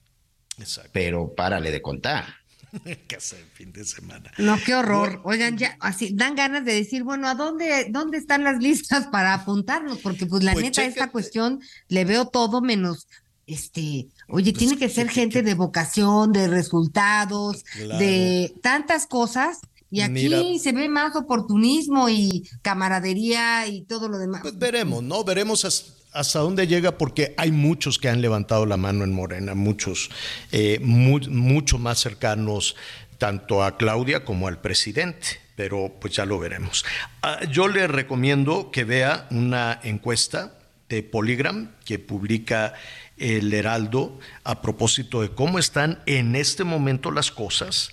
[SPEAKER 3] Exacto. Pero párale de contar.
[SPEAKER 1] casa de fin de semana.
[SPEAKER 2] No, qué horror. Oigan, ya así dan ganas de decir, bueno, ¿a dónde, dónde están las listas para apuntarnos? Porque pues la pues neta, esta cuestión le veo todo menos este, oye, pues tiene que ser gente de vocación, de resultados, de tantas cosas. Y aquí se ve más oportunismo y camaradería y todo lo demás.
[SPEAKER 1] Pues veremos, ¿no? Veremos hasta dónde llega, porque hay muchos que han levantado la mano en Morena, muchos, eh, mucho más cercanos tanto a Claudia como al presidente, pero pues ya lo veremos. Ah, yo le recomiendo que vea una encuesta de Polygram que publica el Heraldo a propósito de cómo están en este momento las cosas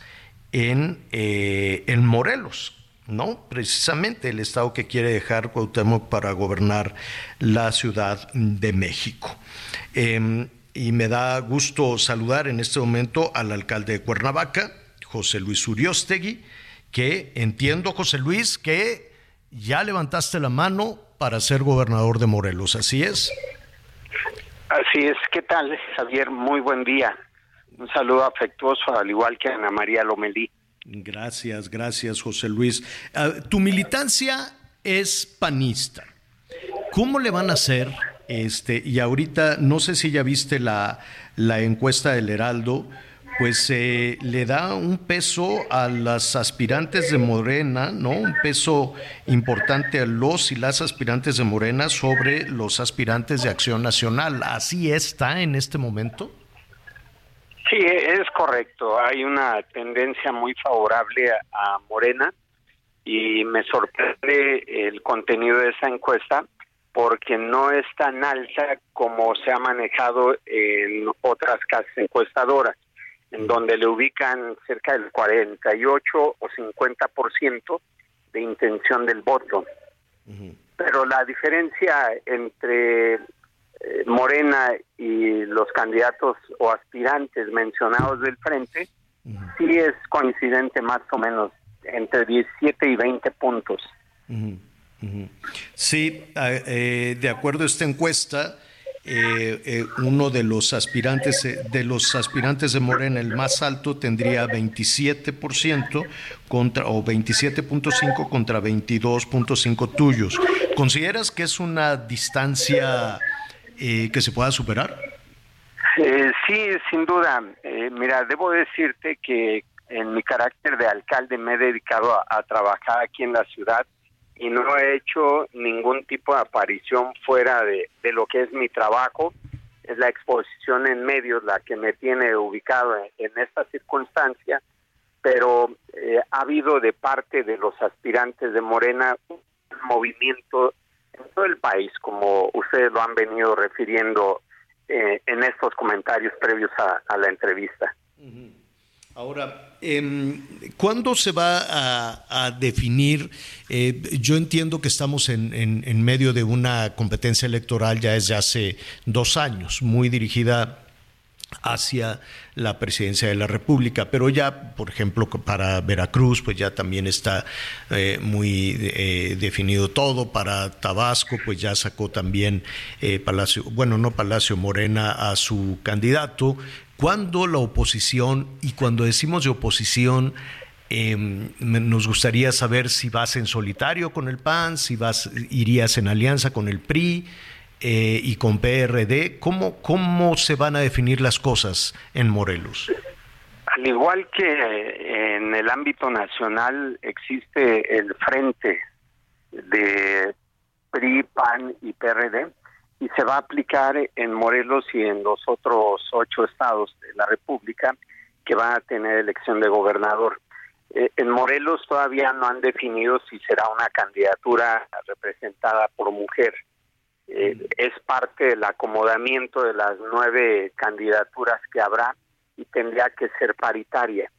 [SPEAKER 1] en, eh, en Morelos, ¿no? Precisamente el estado que quiere dejar Cuauhtémoc para gobernar la Ciudad de México. Em, y me da gusto saludar en este momento al alcalde de Cuernavaca, José Luis Uriostegui, que entiendo, José Luis, que ya levantaste la mano para ser gobernador de Morelos, ¿así es?
[SPEAKER 8] Así es, ¿qué tal, Javier? Muy buen día. Un saludo afectuoso, al igual que Ana María Lomelí.
[SPEAKER 1] Gracias, gracias, José Luis. Ah, tu militancia es panista. ¿Cómo le van a hacer? Este, y ahorita, no sé si ya viste la, la encuesta del Heraldo, pues eh, le da un peso a las aspirantes de Morena, ¿no? Un peso importante a los y las aspirantes de Morena sobre los aspirantes de Acción Nacional. ¿Así está en este momento?
[SPEAKER 8] Sí, es correcto. Hay una tendencia muy favorable a, Morena y me sorprende el contenido de esa encuesta porque no es tan alta como se ha manejado en otras casas encuestadoras, en donde le ubican cerca del 48 o 50% de intención del voto. Pero la diferencia entre eh, Morena y los candidatos o aspirantes mencionados del frente, sí es coincidente más o menos entre 17 y 20 puntos.
[SPEAKER 1] Sí, eh, de acuerdo a esta encuesta, eh, uno de los aspirantes de los aspirantes de Morena, el más alto, tendría 27% contra o 27.5 contra 22.5 tuyos. ¿Consideras que es una distancia eh, que se pueda superar?
[SPEAKER 8] Eh, sí, sin duda. Eh, mira, debo decirte que en mi carácter de alcalde me he dedicado a, trabajar aquí en la ciudad y no he hecho ningún tipo de aparición fuera de, lo que es mi trabajo. Es la exposición en medios la que me tiene ubicado en, esta circunstancia, pero ha habido de parte de los aspirantes de Morena un movimiento en todo el país, como ustedes lo han venido refiriendo eh, en estos comentarios previos a, la entrevista.
[SPEAKER 1] Ahora, eh, ¿cuándo se va a, definir? Eh, yo entiendo que estamos en, en, medio de una competencia electoral ya desde hace dos años, muy dirigida hacia la presidencia de la República, pero ya, por ejemplo, para Veracruz, pues ya también está eh, muy eh, definido todo, para Tabasco, pues ya sacó también eh, Palacio, bueno, no Palacio Morena a su candidato, cuando la oposición, y cuando decimos de oposición, Em, nos gustaría saber si vas en solitario con el PAN, si vas, irías en alianza con el PRI eh, y con PRD. ¿Cómo, ¿Cómo se van a definir las cosas en Morelos?
[SPEAKER 8] Al igual que en el ámbito nacional existe el frente de PRI, PAN y PRD y se va a aplicar en Morelos y en los otros ocho estados de la República que van a tener elección de gobernador. Eh, en Morelos todavía no han definido si será una candidatura representada por mujer. Eh, es parte del acomodamiento de las nueve candidaturas que habrá y tendría que ser paritaria.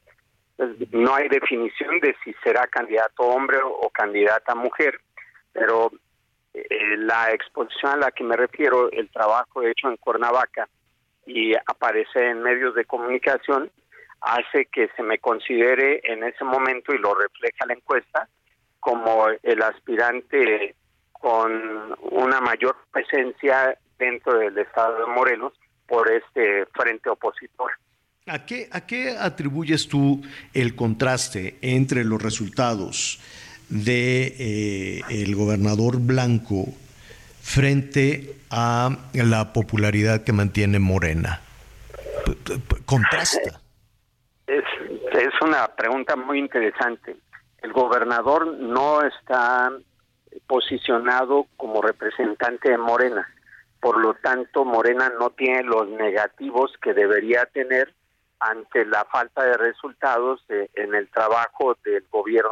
[SPEAKER 8] no hay definición de si será candidato hombre o candidata mujer, pero eh, la exposición a la que me refiero, el trabajo hecho en Cuernavaca y aparece en medios de comunicación, hace que se me considere en ese momento, y lo refleja la encuesta, como el aspirante con una mayor presencia dentro del estado de Morelos por este frente opositor.
[SPEAKER 1] ¿A qué, ¿A qué atribuyes tú el contraste entre los resultados de eh, el gobernador Blanco frente a la popularidad que mantiene Morena? Contrasta.
[SPEAKER 8] Es, es una pregunta muy interesante. El gobernador no está posicionado como representante de Morena. Por lo tanto, Morena no tiene los negativos que debería tener ante la falta de resultados en el trabajo del gobierno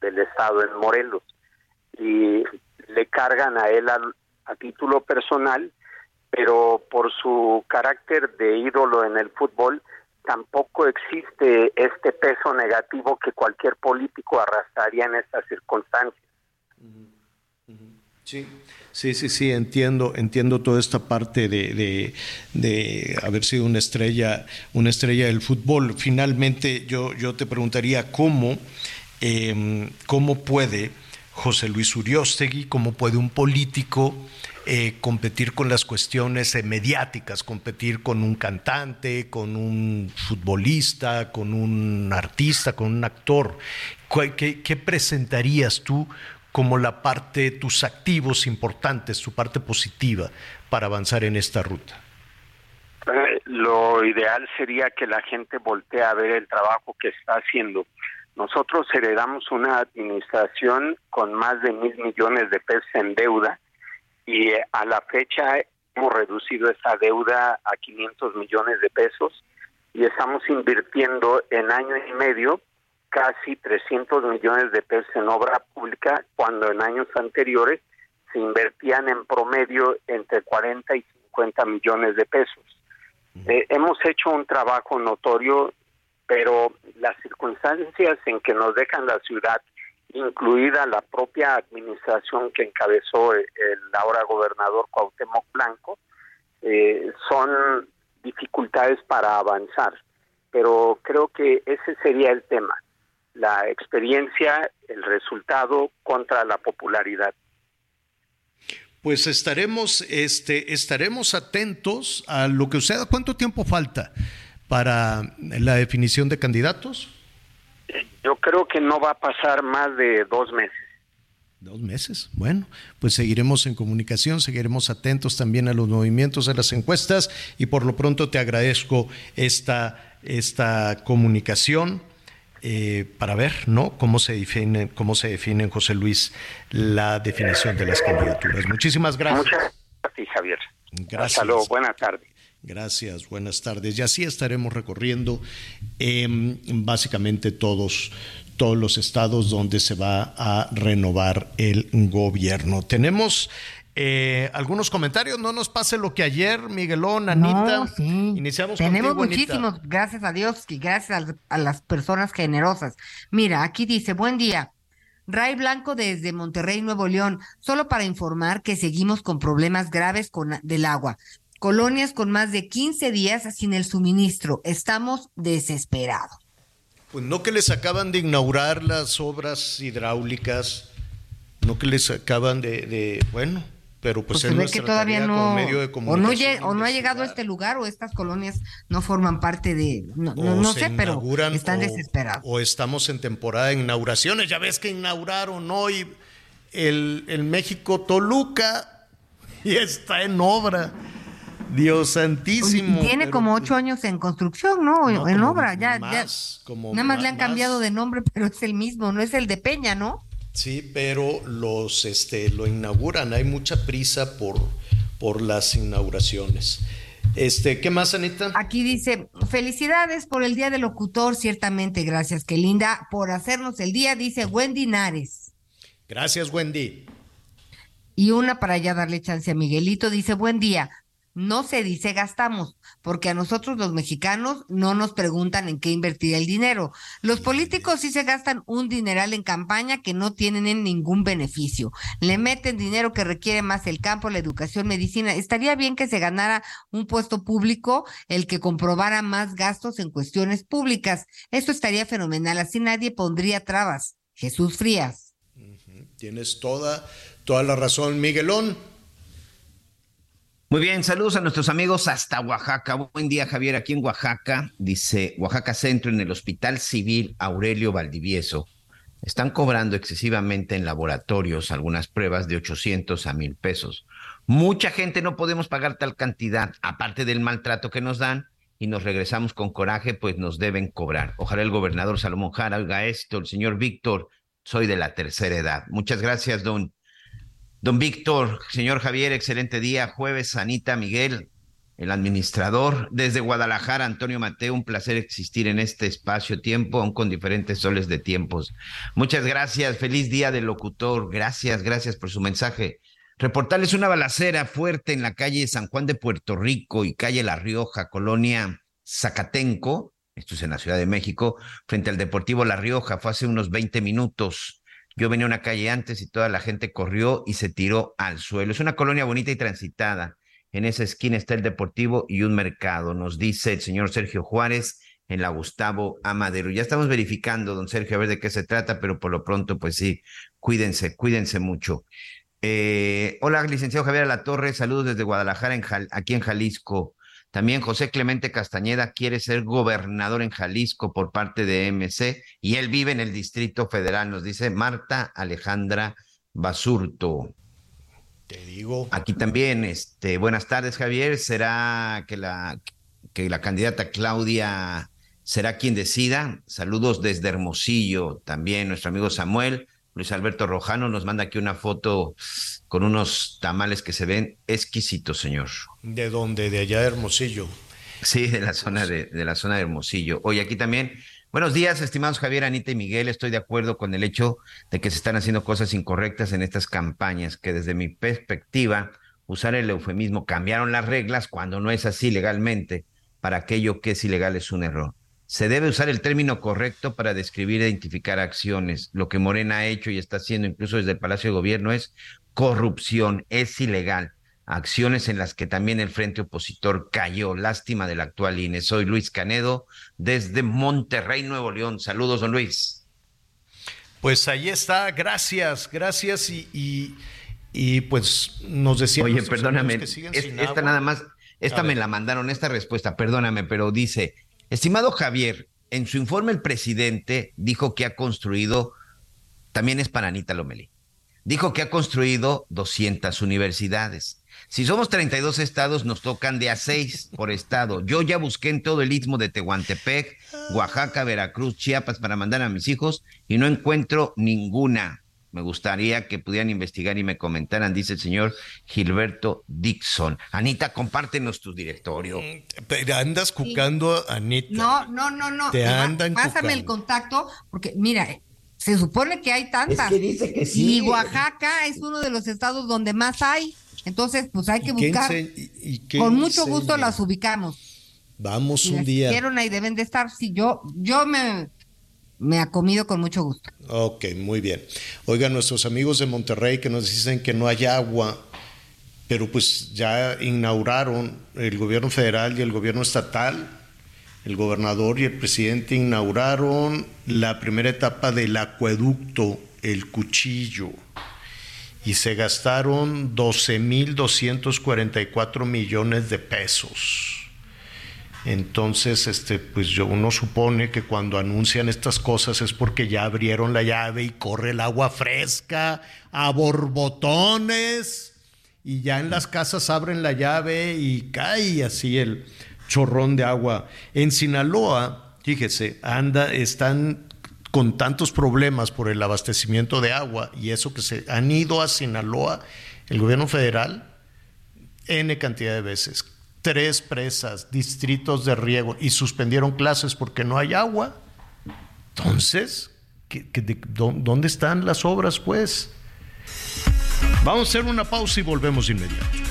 [SPEAKER 8] del, Estado en Morelos. Y le cargan a él a, título personal, pero por su carácter de ídolo en el fútbol, tampoco existe este peso negativo que cualquier político arrastraría en estas circunstancias.
[SPEAKER 1] Sí, sí, sí, sí, entiendo, entiendo toda esta parte de, de, haber sido una estrella, una estrella del fútbol. Finalmente, yo, yo te preguntaría cómo, em, cómo puede José Luis Uriostegui, cómo puede un político eh, competir con las cuestiones mediáticas, competir con un cantante, con un futbolista, con un artista, con un actor. ¿Qué, qué presentarías tú como la parte, tus activos importantes, tu parte positiva para avanzar en esta ruta?
[SPEAKER 8] Eh, lo ideal sería que la gente voltee a ver el trabajo que está haciendo. Nosotros heredamos una administración con más de mil millones de pesos en deuda y eh, a la fecha hemos reducido esa deuda a 500 millones de pesos y estamos invirtiendo en año y medio casi 300 millones de pesos en obra pública, cuando en años anteriores se invertían en promedio entre 40 y 50 millones de pesos. Eh, hemos hecho un trabajo notorio, pero las circunstancias en que nos dejan la ciudad, incluida la propia administración que encabezó el, ahora gobernador Cuauhtémoc Blanco, eh, son dificultades para avanzar. Pero creo que ese sería el tema la experiencia, el resultado contra la popularidad.
[SPEAKER 1] Pues estaremos, este, estaremos atentos a lo que usted. ¿Cuánto tiempo falta para la definición de candidatos?
[SPEAKER 8] Yo creo que no va a pasar más de dos meses.
[SPEAKER 1] Dos meses. Bueno, pues seguiremos en comunicación, seguiremos atentos también a los movimientos de las encuestas y por lo pronto te agradezco esta, esta comunicación. Eh, para ver ¿no? cómo, se define, cómo se define, José Luis, la definición de las candidaturas. Muchísimas gracias.
[SPEAKER 8] Muchas gracias, Javier.
[SPEAKER 1] Gracias.
[SPEAKER 8] Hasta luego, buenas tardes.
[SPEAKER 1] Gracias, buenas tardes. Y así estaremos recorriendo em, básicamente todos, todos los estados donde se va a renovar el gobierno. Tenemos eh, algunos comentarios, no nos pase lo que ayer, Miguelón, Anita. Iniciamos
[SPEAKER 2] Tenemos muchísimos, gracias a Dios y gracias a, las personas generosas. Mira, aquí dice, buen día. Ray Blanco desde Monterrey, Nuevo León, solo para informar que seguimos con problemas graves con, del agua. Colonias con más de 15 días sin el suministro. Estamos desesperados.
[SPEAKER 1] Pues no que les acaban de inaugurar las obras hidráulicas, no que les acaban de bueno, pero pues,
[SPEAKER 2] Pues
[SPEAKER 1] es
[SPEAKER 2] se ve
[SPEAKER 1] nuestra
[SPEAKER 2] que todavía no,
[SPEAKER 1] medio de
[SPEAKER 2] o no, o no ha llegado a este lugar o estas colonias no forman parte de, no, no, sé, pero están
[SPEAKER 1] o-
[SPEAKER 2] desesperados.
[SPEAKER 1] O estamos en temporada de inauguraciones. Ya ves que inauguraron hoy el, el México Toluca y está en obra. Dios santísimo.
[SPEAKER 2] Tiene
[SPEAKER 1] pero,
[SPEAKER 2] como
[SPEAKER 1] pues,
[SPEAKER 2] ocho años en construcción, ¿no?
[SPEAKER 1] No,
[SPEAKER 2] en obra, ya, ya.
[SPEAKER 1] como
[SPEAKER 2] Nada más le han cambiado de nombre, pero es el mismo, no es el de Peña, ¿no?
[SPEAKER 1] Sí, pero los este lo inauguran. Hay mucha prisa por, por las inauguraciones. Este, ¿qué más, Anita?
[SPEAKER 2] Aquí dice, felicidades por el Día del Locutor, ciertamente, gracias, qué linda, por hacernos el día, dice Wendy Nares.
[SPEAKER 1] Gracias, Wendy.
[SPEAKER 2] Y una para ya darle chance a Miguelito, dice, buen día. No se dice gastamos, porque a nosotros los mexicanos no nos preguntan en qué invertir el dinero. Los políticos sí se gastan un dineral en campaña que no tienen ningún beneficio. Le meten dinero que requiere más el campo, la educación, medicina. Estaría bien que se ganara un puesto público el que comprobara más gastos en cuestiones públicas. Esto estaría fenomenal, así nadie pondría trabas. Jesús Frías.
[SPEAKER 1] Tienes toda, toda la razón, Miguelón.
[SPEAKER 3] Muy bien, saludos a nuestros amigos hasta Oaxaca. Buen día, Javier, aquí en Oaxaca. Dice Oaxaca Centro en el Hospital Civil Aurelio Valdivieso. Están cobrando excesivamente en laboratorios algunas pruebas de 800 a 1000 pesos. Mucha gente no podemos pagar tal cantidad, aparte del maltrato que nos dan, y nos regresamos con coraje, pues nos deben cobrar. Ojalá el gobernador Salomón Jara oiga esto, el señor Víctor, soy de la tercera edad. Muchas gracias, don Don Víctor, señor Javier, excelente día. Jueves, Anita Miguel, el administrador. Desde Guadalajara, Antonio Mateo, un placer existir en este espacio-tiempo, aún con diferentes soles de tiempos. Muchas gracias. Feliz día del locutor. Gracias, gracias por su mensaje. Reportarles una balacera fuerte en la calle San Juan de Puerto Rico y calle La Rioja, colonia Zacatenco. Esto es en la Ciudad de México, frente al Deportivo La Rioja. Fue hace unos 20 minutos. Yo venía a una calle antes y toda la gente corrió y se tiró al suelo. Es una colonia bonita y transitada. En esa esquina está el deportivo y un mercado, nos dice el señor Sergio Juárez en la Gustavo Amadero. Ya estamos verificando, don Sergio, a ver de qué se trata, pero por lo pronto, pues sí, cuídense, cuídense mucho. Eh, hola, licenciado Javier La Torre, saludos desde Guadalajara, aquí en Jalisco. También José Clemente Castañeda quiere ser gobernador en Jalisco por parte de MC y él vive en el Distrito Federal, nos dice Marta Alejandra Basurto.
[SPEAKER 1] Te digo.
[SPEAKER 3] Aquí también, este, buenas tardes, Javier. ¿Será que la, que la candidata Claudia será quien decida? Saludos desde Hermosillo, también nuestro amigo Samuel. Luis Alberto Rojano nos manda aquí una foto con unos tamales que se ven exquisitos, señor.
[SPEAKER 1] ¿De dónde? De allá de Hermosillo.
[SPEAKER 3] Sí, de la zona de, de la zona de Hermosillo. Hoy aquí también. Buenos días, estimados Javier, Anita y Miguel. Estoy de acuerdo con el hecho de que se están haciendo cosas incorrectas en estas campañas, que desde mi perspectiva, usar el eufemismo cambiaron las reglas cuando no es así legalmente. Para aquello que es ilegal es un error. Se debe usar el término correcto para describir e identificar acciones. Lo que Morena ha hecho y está haciendo incluso desde el Palacio de Gobierno es corrupción, es ilegal. Acciones en las que también el frente opositor cayó. Lástima del actual INE. Soy Luis Canedo desde Monterrey, Nuevo León. Saludos, don Luis.
[SPEAKER 1] Pues ahí está, gracias, gracias y, y, y pues nos decía.
[SPEAKER 3] Oye, perdóname, es- esta nada más, esta
[SPEAKER 1] A
[SPEAKER 3] me
[SPEAKER 1] ver.
[SPEAKER 3] la mandaron, esta respuesta, perdóname, pero dice, estimado Javier, en su informe el presidente dijo que ha construido, también es para Anita Lomelí, dijo que ha construido 200 universidades. Si somos 32 estados, nos tocan de a 6 por estado. Yo ya busqué en todo el istmo de Tehuantepec, Oaxaca, Veracruz, Chiapas para mandar a mis hijos y no encuentro ninguna. Me gustaría que pudieran investigar y me comentaran, dice el señor Gilberto Dixon. Anita, compártenos tu directorio.
[SPEAKER 1] Pero andas cucando a Anita.
[SPEAKER 2] No, no, no, no.
[SPEAKER 1] Te andan
[SPEAKER 2] Pásame el
[SPEAKER 1] cucando.
[SPEAKER 2] contacto, porque mira, se supone que hay tantas.
[SPEAKER 3] Es que dice que sí.
[SPEAKER 2] Y Oaxaca es uno de los estados donde más hay. Entonces, pues hay que
[SPEAKER 1] ¿Y qué
[SPEAKER 2] buscar.
[SPEAKER 1] y- qué
[SPEAKER 2] Con mucho
[SPEAKER 1] enseña?
[SPEAKER 2] gusto las ubicamos.
[SPEAKER 1] Vamos
[SPEAKER 2] Si
[SPEAKER 1] un día.
[SPEAKER 2] quisieron ahí deben de estar. Sí, yo, yo me, me ha comido con mucho gusto.
[SPEAKER 1] Ok, muy bien. Oigan, nuestros amigos de Monterrey que nos dicen que no hay agua, pero pues ya inauguraron el gobierno federal y el gobierno estatal, el gobernador y el presidente inauguraron la primera etapa del acueducto, el cuchillo. Y se gastaron 12.244 millones de pesos. Entonces, este, pues yo, uno supone que cuando anuncian estas cosas es porque ya abrieron la llave y corre el agua fresca a borbotones y ya en las casas abren la llave y cae así el chorrón de agua. En Sinaloa, fíjese, anda, están con tantos problemas por el abastecimiento de agua y eso que se han ido a Sinaloa, el gobierno federal, N cantidad de veces, tres presas, distritos de riego y suspendieron clases porque no hay agua. Entonces, ¿dónde están las obras pues? Vamos a hacer una pausa y volvemos de inmediato.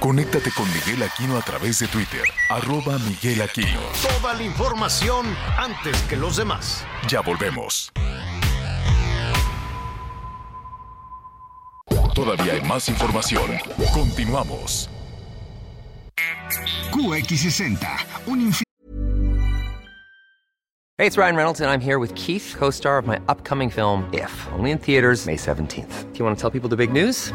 [SPEAKER 7] Conéctate con Miguel Aquino a través de Twitter, arroba Miguel Aquino.
[SPEAKER 1] Toda la información antes que los demás.
[SPEAKER 7] Ya volvemos. Todavía hay más información. Continuamos.
[SPEAKER 4] QX60, un
[SPEAKER 9] Hey, it's Ryan Reynolds, and I'm here with Keith, co star of my upcoming film, If, only in theaters, May 17th. Do you want to tell people the big news?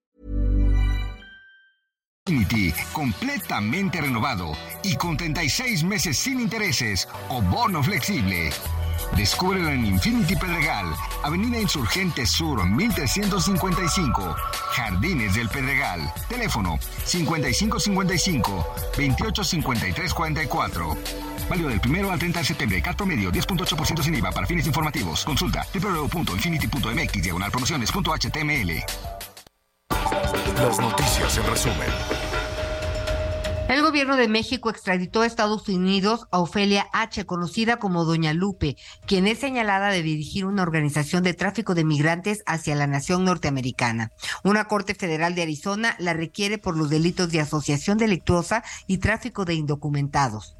[SPEAKER 4] Infinity, completamente renovado y con 36 meses sin intereses o bono flexible. Descúbrelo en Infinity Pedregal, Avenida Insurgente Sur 1355, Jardines del Pedregal. Teléfono 5555 285344. Válido del primero al 30 de septiembre. Cat promedio 10.8% sin IVA para fines informativos. Consulta www.infinity.mx diagonal promociones.html.
[SPEAKER 7] Las noticias en resumen.
[SPEAKER 2] El gobierno de México extraditó a Estados Unidos a Ofelia H., conocida como Doña Lupe, quien es señalada de dirigir una organización de tráfico de migrantes hacia la nación norteamericana. Una corte federal de Arizona la requiere por los delitos de asociación delictuosa y tráfico de indocumentados.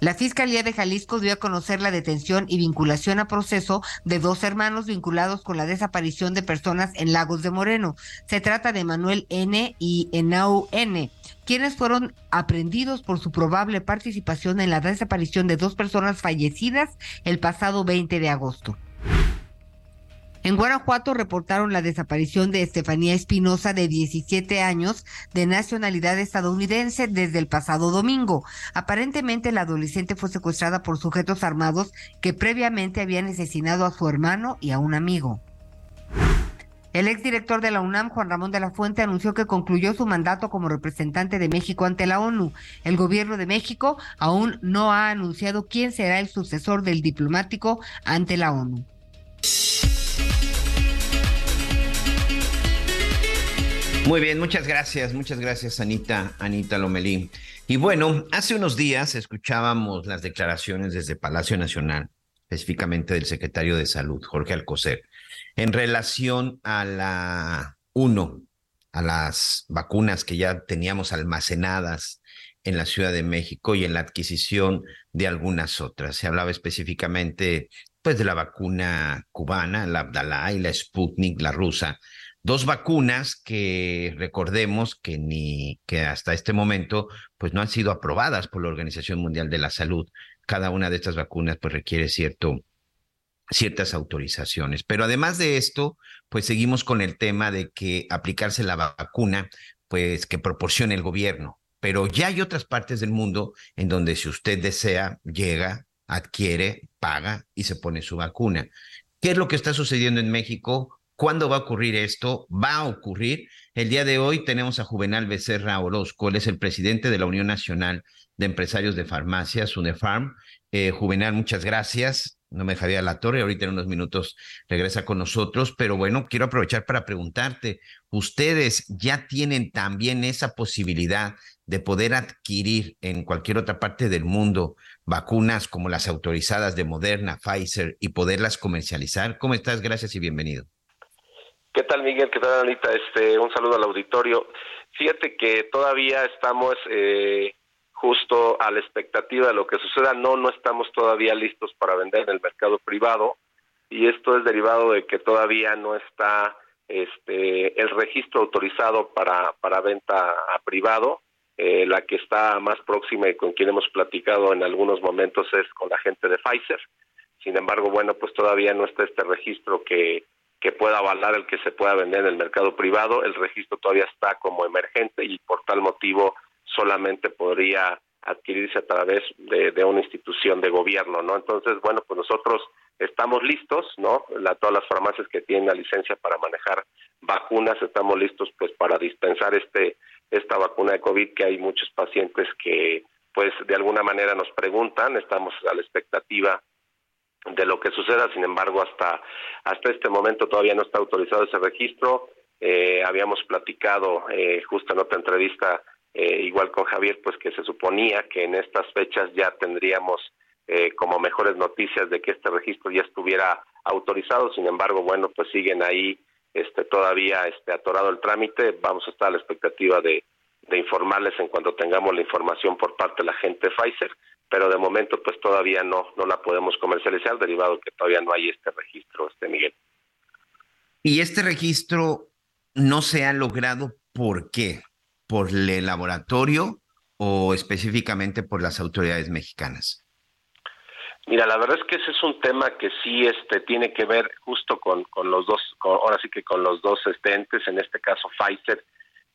[SPEAKER 2] La Fiscalía de Jalisco dio a conocer la detención y vinculación a proceso de dos hermanos vinculados con la desaparición de personas en Lagos de Moreno. Se trata de Manuel N. y Enau N., quienes fueron aprendidos por su probable participación en la desaparición de dos personas fallecidas el pasado 20 de agosto. En Guanajuato reportaron la desaparición de Estefanía Espinosa, de 17 años, de nacionalidad estadounidense, desde el pasado domingo. Aparentemente, la adolescente fue secuestrada por sujetos armados que previamente habían asesinado a su hermano y a un amigo. El exdirector de la UNAM, Juan Ramón de la Fuente, anunció que concluyó su mandato como representante de México ante la ONU. El gobierno de México aún no ha anunciado quién será el sucesor del diplomático ante la ONU.
[SPEAKER 3] Muy bien, muchas gracias, muchas gracias Anita, Anita Lomelí. Y bueno, hace unos días escuchábamos las declaraciones desde Palacio Nacional, específicamente del secretario de Salud, Jorge Alcocer, en relación a la uno, a las vacunas que ya teníamos almacenadas en la Ciudad de México y en la adquisición de algunas otras. Se hablaba específicamente pues de la vacuna cubana, la Abdalá y la Sputnik, la rusa, Dos vacunas que recordemos que ni que hasta este momento pues no han sido aprobadas por la Organización Mundial de la Salud. Cada una de estas vacunas pues requiere cierto ciertas autorizaciones. Pero además de esto, pues seguimos con el tema de que aplicarse la vacuna pues que proporcione el gobierno. Pero ya hay otras partes del mundo en donde si usted desea, llega, adquiere, paga y se pone su vacuna. ¿Qué es lo que está sucediendo en México? ¿Cuándo va a ocurrir esto? Va a ocurrir. El día de hoy tenemos a Juvenal Becerra Orozco, él es el presidente de la Unión Nacional de Empresarios de Farmacias, UNEFARM. Eh, Juvenal, muchas gracias. no me dejaría la torre, ahorita en unos minutos regresa con nosotros, pero bueno, quiero aprovechar para preguntarte, ¿ustedes ya tienen también esa posibilidad de poder adquirir en cualquier otra parte del mundo vacunas como las autorizadas de Moderna, Pfizer y poderlas comercializar? ¿Cómo estás? Gracias y bienvenido.
[SPEAKER 10] ¿Qué tal, Miguel? ¿Qué tal, Anita? Este, un saludo al auditorio. Fíjate que todavía estamos eh, justo a la expectativa de lo que suceda. No, no estamos todavía listos para vender en el mercado privado y esto es derivado de que todavía no está este, el registro autorizado para, para venta a privado. Eh, la que está más próxima y con quien hemos platicado en algunos momentos es con la gente de Pfizer. Sin embargo, bueno, pues todavía no está este registro que, que pueda avalar el que se pueda vender en el mercado privado. El registro todavía está como emergente y por tal motivo solamente podría adquirirse a través de, una institución de gobierno, ¿no? Entonces, bueno, pues nosotros estamos listos, ¿no? La, todas las farmacias que tienen la licencia para manejar vacunas, estamos listos pues para dispensar este esta vacuna de COVID que hay muchos pacientes que pues de alguna manera nos preguntan, estamos a la expectativa de lo que suceda, sin embargo, hasta hasta este momento todavía no está autorizado ese registro. Eh, habíamos platicado eh, justo en otra entrevista eh, igual con Javier, pues que se suponía que en estas fechas ya tendríamos eh, como mejores noticias de que este registro ya estuviera autorizado, sin embargo, bueno, pues siguen ahí este todavía este atorado el trámite, vamos a estar a la expectativa de, de informarles en cuanto tengamos la información por parte de la gente Pfizer, pero de momento pues todavía no no la podemos comercializar derivado que todavía no hay este registro, este Miguel.
[SPEAKER 3] Y este registro no se ha logrado, ¿por qué? por el laboratorio o específicamente por las autoridades mexicanas?
[SPEAKER 10] Mira, la verdad es que ese es un tema que sí este tiene que ver justo con, con los dos, ahora sí que con los dos este, entes, en este caso Pfizer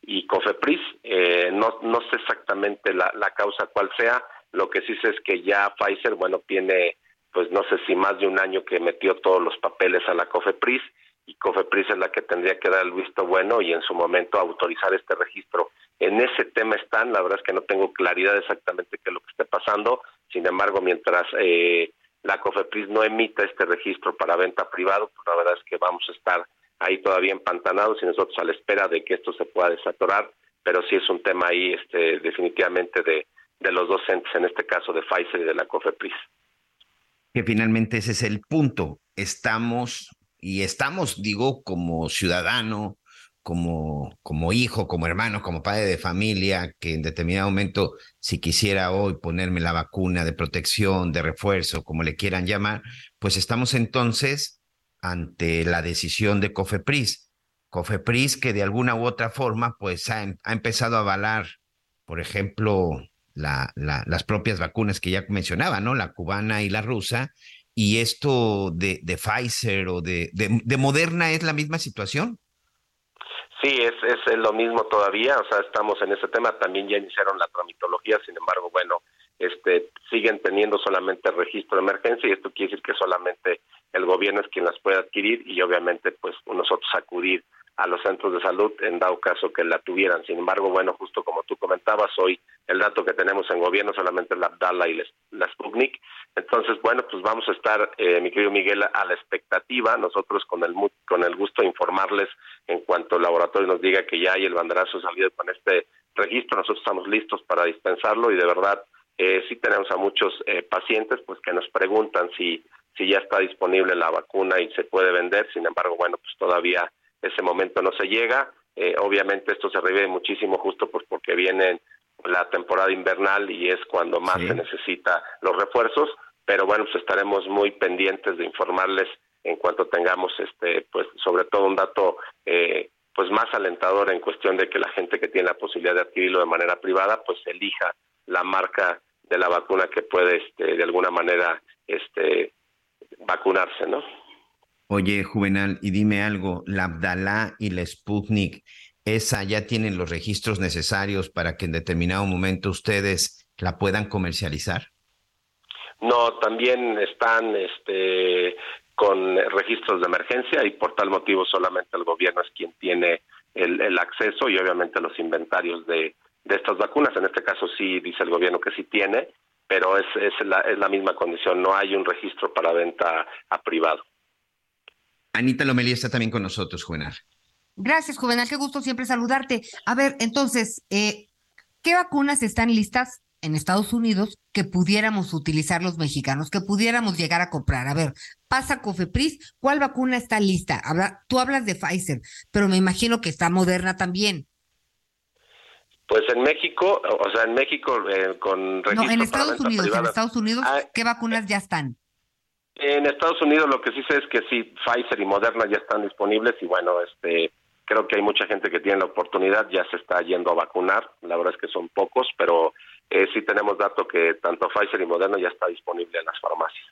[SPEAKER 10] y Cofepris. Eh, no, no sé exactamente la, la causa cuál sea, lo que sí sé es que ya Pfizer, bueno, tiene, pues no sé si más de un año que metió todos los papeles a la Cofepris y Cofepris es la que tendría que dar el visto bueno y en su momento autorizar este registro. En ese tema están, la verdad es que no tengo claridad exactamente qué es lo que esté pasando, sin embargo, mientras eh, la Cofepris no emita este registro para venta privado, pues la verdad es que vamos a estar ahí todavía empantanados y nosotros a la espera de que esto se pueda desatorar, pero sí es un tema ahí este, definitivamente de, de los docentes, en este caso de Pfizer y de la Cofepris.
[SPEAKER 3] Que finalmente ese es el punto. Estamos y estamos, digo, como ciudadano, como, como hijo, como hermano, como padre de familia, que en determinado momento, si quisiera hoy ponerme la vacuna de protección, de refuerzo, como le quieran llamar, pues estamos entonces ante la decisión de Cofepris. Cofepris que de alguna u otra forma, pues ha, ha empezado a avalar, por ejemplo, la, la, las propias vacunas que ya mencionaba, ¿no? La cubana y la rusa, y esto de, de Pfizer o de, de, Moderna es la misma situación?
[SPEAKER 10] Sí, es, es lo mismo todavía, o sea, estamos en ese tema, también ya iniciaron la tramitología, sin embargo, bueno, este, siguen teniendo solamente registro de emergencia y esto quiere decir que solamente el gobierno es quien las puede adquirir y obviamente pues nosotros acudir a los centros de salud en dado caso que la tuvieran. Sin embargo, bueno, justo como tú comentabas, hoy el dato que tenemos en gobierno solamente es la Abdala y la Sputnik. Entonces, bueno, pues vamos a estar, eh, mi querido Miguel, a la expectativa, nosotros con el, con el gusto de informarles en cuanto el laboratorio nos diga que ya hay el banderazo salido con este registro, nosotros estamos listos para dispensarlo y de verdad eh, sí tenemos a muchos eh, pacientes pues que nos preguntan si si ya está disponible la vacuna y se puede vender, sin embargo, bueno, pues todavía ese momento no se llega. Eh, obviamente esto se revive muchísimo justo pues porque viene la temporada invernal y es cuando más se necesita los refuerzos, pero bueno, pues estaremos muy pendientes de informarles en cuanto tengamos este pues sobre todo un dato eh, pues más alentador en cuestión de que la gente que tiene la posibilidad de adquirirlo de manera privada pues elija la marca de la vacuna que puede este de alguna manera este vacunarse, ¿no?
[SPEAKER 3] Oye, Juvenal, y dime algo, la Abdalá y la Sputnik, ¿esa ya tienen los registros necesarios para que en determinado momento ustedes la puedan comercializar?
[SPEAKER 10] No, también están este, con registros de emergencia y por tal motivo solamente el gobierno es quien tiene el, acceso y obviamente los inventarios de, de estas vacunas. En este caso sí dice el gobierno que sí tiene pero es, es, la, es la misma condición, no hay un registro para venta a privado.
[SPEAKER 3] Anita Lomelí está también con nosotros, Juvenal.
[SPEAKER 2] Gracias, Juvenal, qué gusto siempre saludarte. A ver, entonces, eh, ¿qué vacunas están listas en Estados Unidos que pudiéramos utilizar los mexicanos, que pudiéramos llegar a comprar? A ver, pasa Cofepris, ¿cuál vacuna está lista? Habla, tú hablas de Pfizer, pero me imagino que está Moderna también.
[SPEAKER 10] Pues en México, o sea, en México eh, con
[SPEAKER 2] registro No, en Estados Unidos, en Estados Unidos, ah, ¿qué vacunas ya están?
[SPEAKER 10] En Estados Unidos lo que sí sé es que sí, Pfizer y Moderna ya están disponibles y bueno, este creo que hay mucha gente que tiene la oportunidad, ya se está yendo a vacunar, la verdad es que son pocos, pero eh, sí tenemos dato que tanto Pfizer y Moderna ya está disponible en las farmacias.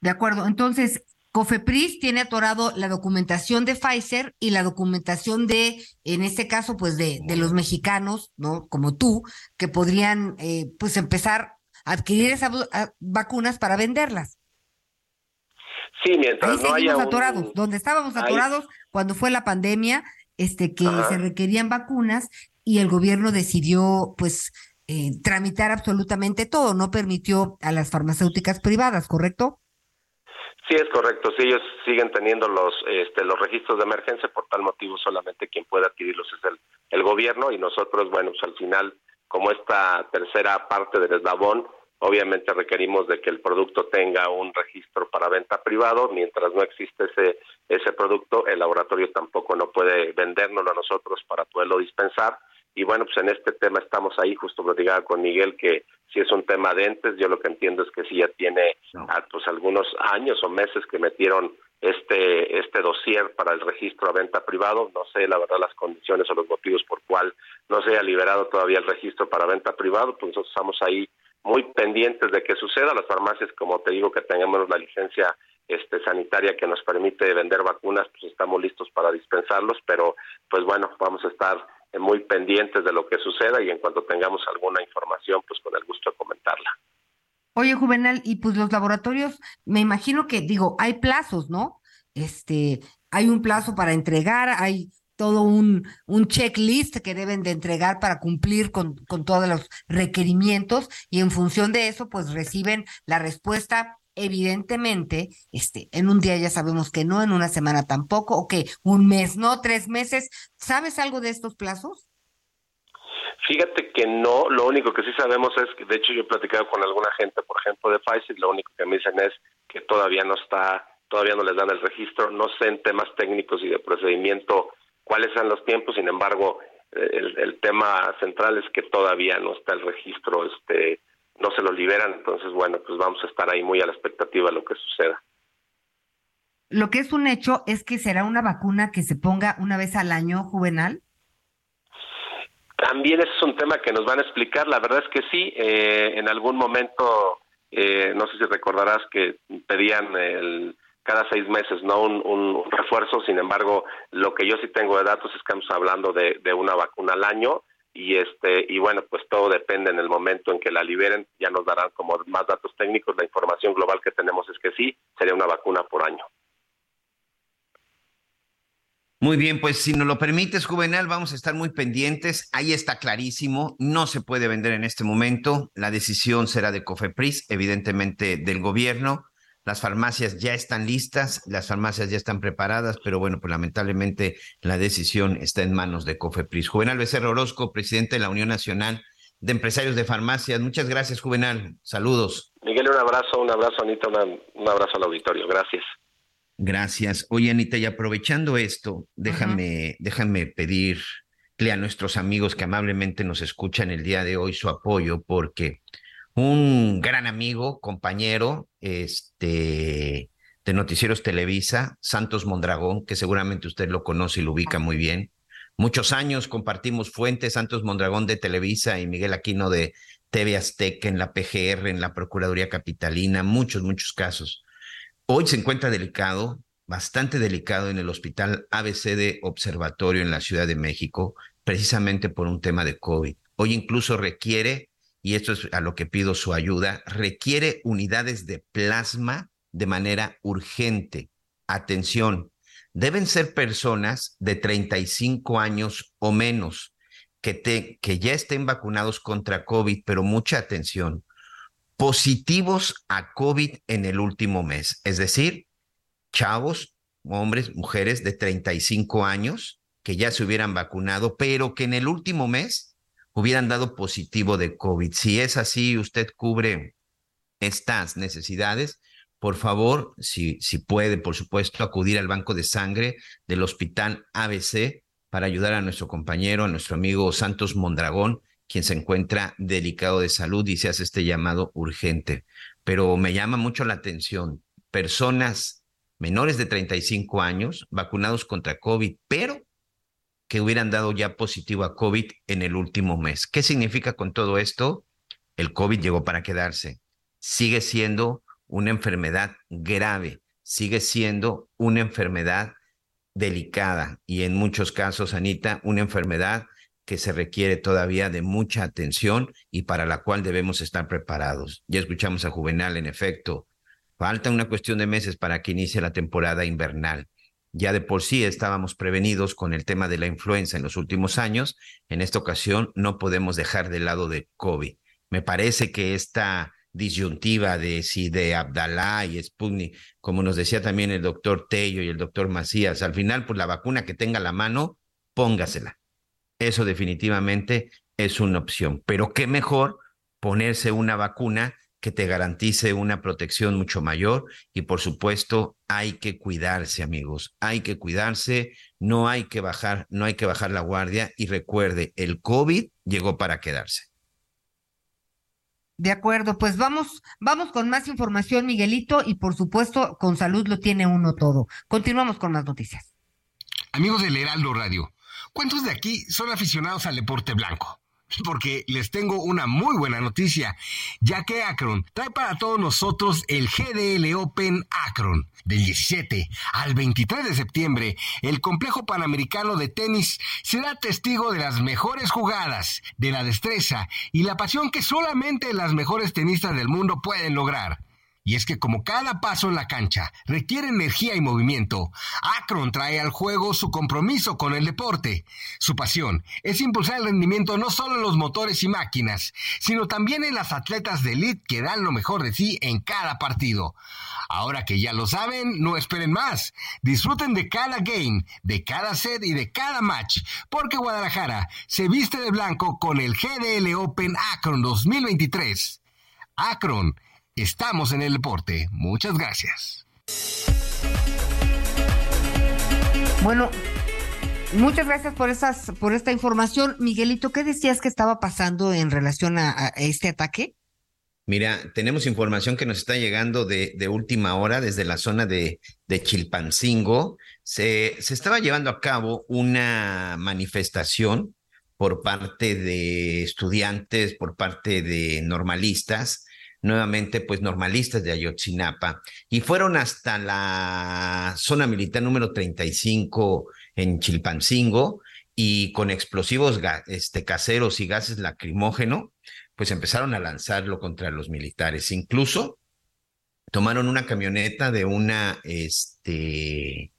[SPEAKER 2] De acuerdo, entonces Cofepris tiene atorado la documentación de Pfizer y la documentación de, en este caso, pues de, de los mexicanos, ¿no? Como tú, que podrían, eh, pues empezar a adquirir esas vacunas para venderlas.
[SPEAKER 10] Sí, mientras no haya
[SPEAKER 2] atorados, donde estábamos atorados cuando fue la pandemia, este que se requerían vacunas y el gobierno decidió pues eh, tramitar absolutamente todo, no permitió a las farmacéuticas privadas, ¿correcto?
[SPEAKER 10] Sí, es correcto. Sí, ellos siguen teniendo los este, los registros de emergencia, por tal motivo solamente quien puede adquirirlos es el, el gobierno y nosotros, bueno, pues al final, como esta tercera parte del eslabón, Obviamente requerimos de que el producto tenga un registro para venta privado. Mientras no existe ese, ese producto, el laboratorio tampoco no puede vendérnoslo a nosotros para poderlo dispensar. Y bueno, pues en este tema estamos ahí, justo platicaba con Miguel que si es un tema de entes, yo lo que entiendo es que si ya tiene ah, pues algunos años o meses que metieron este este dossier para el registro a venta privado, no sé la verdad las condiciones o los motivos por cual no se haya liberado todavía el registro para venta privado, pues nosotros estamos ahí muy pendientes de que suceda. Las farmacias, como te digo, que tengamos la licencia este, sanitaria que nos permite vender vacunas, pues estamos listos para dispensarlos, pero pues bueno, vamos a estar muy pendientes de lo que suceda y en cuanto tengamos alguna información, pues con el gusto de comentarla.
[SPEAKER 2] Oye, Juvenal, y pues los laboratorios, me imagino que, digo, hay plazos, ¿no? Este, hay un plazo para entregar, hay todo un, un checklist que deben de entregar para cumplir con, con todos los requerimientos y en función de eso, pues reciben la respuesta evidentemente, este, en un día ya sabemos que no, en una semana tampoco, o que un mes no, tres meses. ¿Sabes algo de estos plazos?
[SPEAKER 10] Fíjate que no, lo único que sí sabemos es que, de hecho, yo he platicado con alguna gente, por ejemplo, de Pfizer, lo único que me dicen es que todavía no está, todavía no les dan el registro, no sé en temas técnicos y de procedimiento cuáles son los tiempos, sin embargo, el, el, tema central es que todavía no está el registro, este, no se lo liberan, entonces bueno, pues vamos a estar ahí muy a la expectativa de lo que suceda.
[SPEAKER 2] Lo que es un hecho es que será una vacuna que se ponga una vez al año, Juvenal.
[SPEAKER 10] También es un tema que nos van a explicar, la verdad es que sí, eh, en algún momento, eh, no sé si recordarás que pedían el cada seis meses, no un, refuerzo. Sin embargo, lo que yo sí tengo de datos es que estamos hablando de, una vacuna al año y este y bueno, pues todo depende en el momento en que la liberen. Ya nos darán como más datos técnicos. La información global que tenemos es que sí, sería una vacuna por año.
[SPEAKER 3] Muy bien, pues si nos lo permites, Juvenal, vamos a estar muy pendientes. Ahí está clarísimo, no se puede vender en este momento. La decisión será de Cofepris, evidentemente del gobierno. Las farmacias ya están listas, las farmacias ya están preparadas, pero bueno, pues lamentablemente la decisión está en manos de Cofepris. Juvenal Becerra Orozco, presidente de la Unión Nacional de Empresarios de Farmacias. Muchas gracias, Juvenal. Saludos.
[SPEAKER 10] Miguel, un abrazo, un abrazo, Anita, un abrazo al auditorio. Gracias.
[SPEAKER 3] Gracias. Oye, Anita, y aprovechando esto, déjame, déjame pedirle a nuestros amigos que amablemente nos escuchan el día de hoy su apoyo, porque un gran amigo, compañero, este, de Noticieros Televisa, Santos Mondragón, que seguramente usted lo conoce y lo ubica muy bien. Muchos años compartimos fuentes, Santos Mondragón de Televisa y Miguel Aquino de TV Azteca en la PGR, en la Procuraduría Capitalina, muchos, muchos casos. Hoy se encuentra delicado, bastante delicado en el Hospital ABC de Observatorio en la Ciudad de México, precisamente por un tema de COVID. Hoy incluso requiere y esto es a lo que pido su ayuda, requiere unidades de plasma de manera urgente. Atención, deben ser personas de 35 años o menos que, te, que ya estén vacunados contra COVID, pero mucha atención. positivos a COVID en el último mes. Es decir, chavos, hombres, mujeres de 35 años que ya se hubieran vacunado, pero que en el último mes hubieran dado positivo de COVID. Si es así, usted cubre estas necesidades, por favor, si, si puede, por supuesto, acudir al banco de sangre del Hospital ABC para ayudar a nuestro compañero, a nuestro amigo Santos Mondragón, quien se encuentra delicado de salud y se hace este llamado urgente. Pero me llama mucho la atención, personas menores de 35 años vacunados contra COVID, pero que hubieran dado ya positivo a COVID en el último mes. ¿Qué significa con todo esto? El COVID llegó para quedarse. Sigue siendo una enfermedad grave, sigue siendo una enfermedad delicada y en muchos casos, Anita, una enfermedad que se requiere todavía de mucha atención y para la cual debemos estar preparados. Ya escuchamos a Juvenal, en efecto, falta una cuestión de meses para que inicie la temporada invernal. Ya de por sí estábamos prevenidos con el tema de la influenza en los últimos años. En esta ocasión no podemos dejar de lado de COVID. Me parece que esta disyuntiva de si de Abdalá y Sputnik, como nos decía también el doctor Tello y el doctor Macías, al final, pues la vacuna que tenga la mano, póngasela. Eso definitivamente es una opción. Pero qué mejor ponerse una vacuna que te garantice una protección mucho mayor y por supuesto hay que cuidarse amigos, hay que cuidarse, no hay que bajar, no hay que bajar la guardia y recuerde, el COVID llegó para quedarse.
[SPEAKER 2] De acuerdo, pues vamos, vamos con más información, Miguelito, y por supuesto, con salud lo tiene uno todo. Continuamos con más noticias.
[SPEAKER 4] Amigos del Heraldo Radio, ¿cuántos de aquí son aficionados al deporte blanco? Porque les tengo una muy buena noticia, ya que Akron trae para todos nosotros el GDL Open Akron. Del 17 al 23 de septiembre, el complejo panamericano de tenis será testigo de las mejores jugadas, de la destreza y la pasión que solamente las mejores tenistas del mundo pueden lograr. Y es que como cada paso en la cancha requiere energía y movimiento, Akron trae al juego su compromiso con el deporte. Su pasión es impulsar el rendimiento no solo en los motores y máquinas, sino también en las atletas de elite que dan lo mejor de sí en cada partido. Ahora que ya lo saben, no esperen más. Disfruten de cada game, de cada set y de cada match, porque Guadalajara se viste de blanco con el GDL Open Akron 2023. Akron Estamos en el deporte. Muchas gracias.
[SPEAKER 2] Bueno, muchas gracias por esas, por esta información. Miguelito, ¿qué decías que estaba pasando en relación a, este ataque?
[SPEAKER 3] Mira, tenemos información que nos está llegando de, de última hora desde la zona de, de Chilpancingo. Se, se estaba llevando a cabo una manifestación por parte de estudiantes, por parte de normalistas, nuevamente pues normalistas de Ayotzinapa y fueron hasta la zona militar número 35 en Chilpancingo y con explosivos este, caseros y gases lacrimógeno pues empezaron a lanzarlo contra los militares. Incluso tomaron una camioneta de una este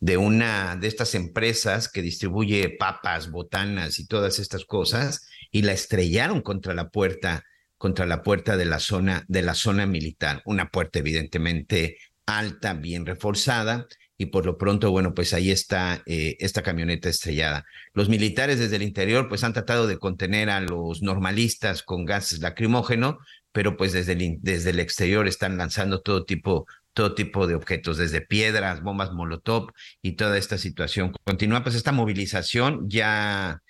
[SPEAKER 3] de una de estas empresas que distribuye papas, botanas y todas estas cosas y la estrellaron contra la puerta contra la puerta de la zona, de la zona militar. Una puerta evidentemente alta, bien reforzada, y por lo pronto, bueno, pues ahí está eh, esta camioneta estrellada. Los militares desde el interior, pues han tratado de contener a los normalistas con gases lacrimógeno, pero pues desde el, desde el exterior están lanzando todo tipo, todo tipo de objetos, desde piedras, bombas molotov y toda esta situación. Continúa pues esta movilización ya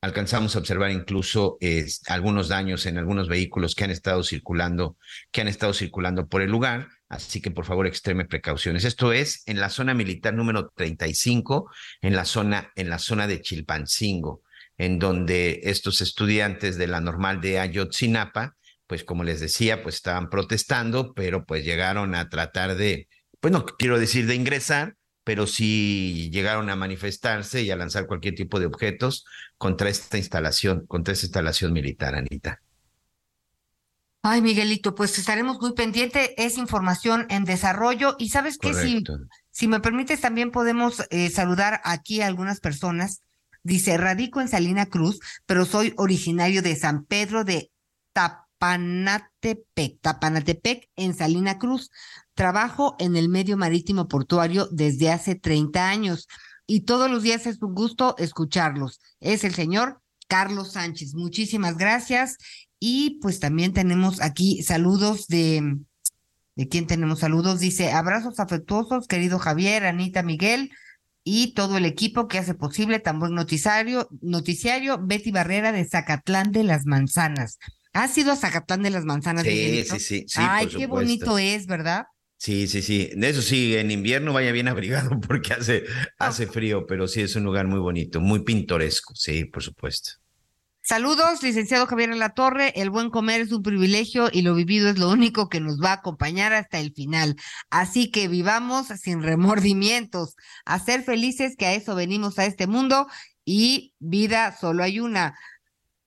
[SPEAKER 3] alcanzamos a observar incluso algunos daños en algunos vehículos que han estado circulando, que han estado circulando por el lugar. Así que por favor extreme precauciones. Esto es en la zona militar número 35, en la zona, en la zona de Chilpancingo, en donde estos estudiantes de la normal de Ayotzinapa, pues como les decía, pues estaban protestando, pero pues llegaron a tratar de, pues no quiero decir de ingresar, pero sí llegaron a manifestarse y a lanzar cualquier tipo de objetos contra esta instalación, contra esta instalación militar, Anita.
[SPEAKER 2] Ay, Miguelito, pues estaremos muy pendientes. Es información en desarrollo. Y sabes que si, si me permites, también podemos eh, saludar aquí a algunas personas. Dice, radico en Salina Cruz, pero soy originario de San Pedro de Tapanatepec, Tapanatepec en Salina Cruz. Trabajo en el medio marítimo portuario desde hace 30 años y todos los días es un gusto escucharlos. Es el señor Carlos Sánchez. Muchísimas gracias. Y pues también tenemos aquí saludos de, ¿de quién tenemos saludos? Dice, abrazos afectuosos, querido Javier, Anita, Miguel y todo el equipo que hace posible tan buen noticiario, noticiario Betty Barrera de Zacatlán de las Manzanas. ¿Ha sido a Zacatlán de las Manzanas?
[SPEAKER 3] Sí, sí, sí, sí.
[SPEAKER 2] Ay, qué bonito es, ¿verdad?
[SPEAKER 3] Sí, sí, sí. Eso sí, en invierno vaya bien abrigado porque hace, hace frío, pero sí es un lugar muy bonito, muy pintoresco, sí, por supuesto.
[SPEAKER 2] Saludos, licenciado Javier La Torre. El buen comer es un privilegio y lo vivido es lo único que nos va a acompañar hasta el final. Así que vivamos sin remordimientos, a ser felices, que a eso venimos a este mundo y vida solo hay una.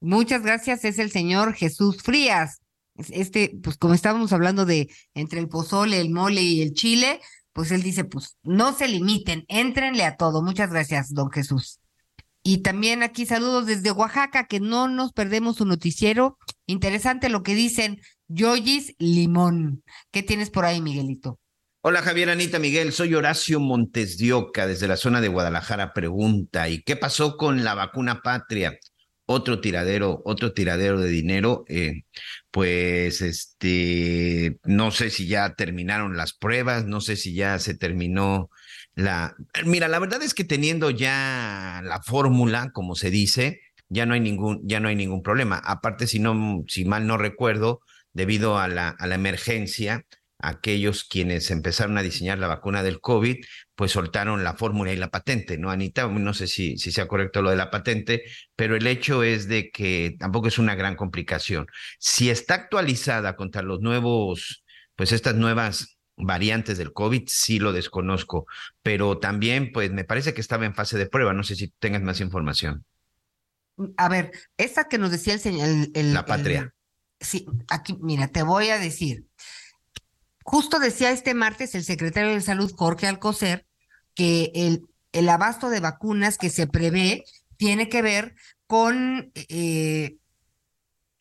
[SPEAKER 2] Muchas gracias, es el señor Jesús Frías. Este, pues como estábamos hablando de entre el pozole, el mole y el chile, pues él dice, pues no se limiten, éntrenle a todo. Muchas gracias, don Jesús. Y también aquí saludos desde Oaxaca, que no nos perdemos su noticiero. Interesante lo que dicen Yoyis Limón. ¿Qué tienes por ahí, Miguelito?
[SPEAKER 3] Hola Javier Anita Miguel, soy Horacio Montes de Oca desde la zona de Guadalajara. Pregunta, ¿y qué pasó con la vacuna patria? Otro tiradero, otro tiradero de dinero. Eh, pues este, no sé si ya terminaron las pruebas, no sé si ya se terminó la, mira, la verdad es que teniendo ya la fórmula, como se dice, ya no hay ningún, ya no hay ningún problema. Aparte, si no, si mal no recuerdo, debido a la, a la emergencia, aquellos quienes empezaron a diseñar la vacuna del COVID, pues soltaron la fórmula y la patente, ¿no, Anita? No sé si, si sea correcto lo de la patente, pero el hecho es de que tampoco es una gran complicación. Si está actualizada contra los nuevos, pues estas nuevas variantes del COVID, sí lo desconozco, pero también, pues me parece que estaba en fase de prueba, no sé si tengas más información.
[SPEAKER 2] A ver, esta que nos decía el señor...
[SPEAKER 3] La patria.
[SPEAKER 2] sí, aquí, mira, te voy a decir. Justo decía este martes el secretario de Salud, Jorge Alcocer, que el, el abasto de vacunas que se prevé tiene que ver con eh,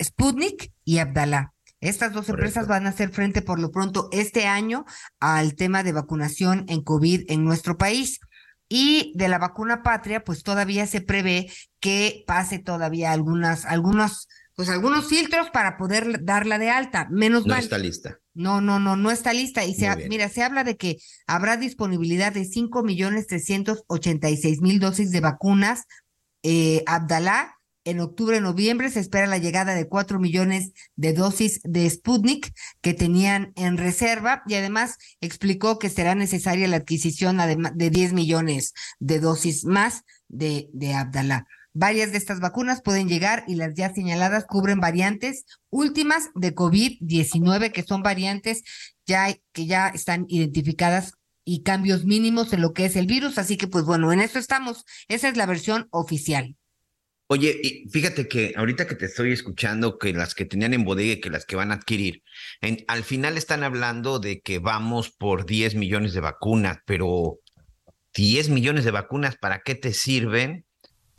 [SPEAKER 2] Sputnik y Abdalá. Estas dos empresas van a hacer frente por lo pronto este año al tema de vacunación en COVID en nuestro país. Y de la vacuna patria, pues todavía se prevé que pase todavía algunas, algunos, pues algunos filtros para poder darla de alta. Menos
[SPEAKER 3] no
[SPEAKER 2] mal.
[SPEAKER 3] está lista.
[SPEAKER 2] No, no, no, no está lista. Y se, mira, se habla de que habrá disponibilidad de 5 millones 386 mil dosis de vacunas eh, Abdalá en octubre, noviembre se espera la llegada de cuatro millones de dosis de Sputnik que tenían en reserva y además explicó que será necesaria la adquisición de 10 millones de dosis más de, de Abdalá. Varias de estas vacunas pueden llegar y las ya señaladas cubren variantes últimas de COVID-19, que son variantes ya, que ya están identificadas y cambios mínimos en lo que es el virus. Así que, pues bueno, en eso estamos. Esa es la versión oficial.
[SPEAKER 3] Oye, fíjate que ahorita que te estoy escuchando, que las que tenían en bodega y que las que van a adquirir, al final están hablando de que vamos por 10 millones de vacunas, pero 10 millones de vacunas, ¿para qué te sirven?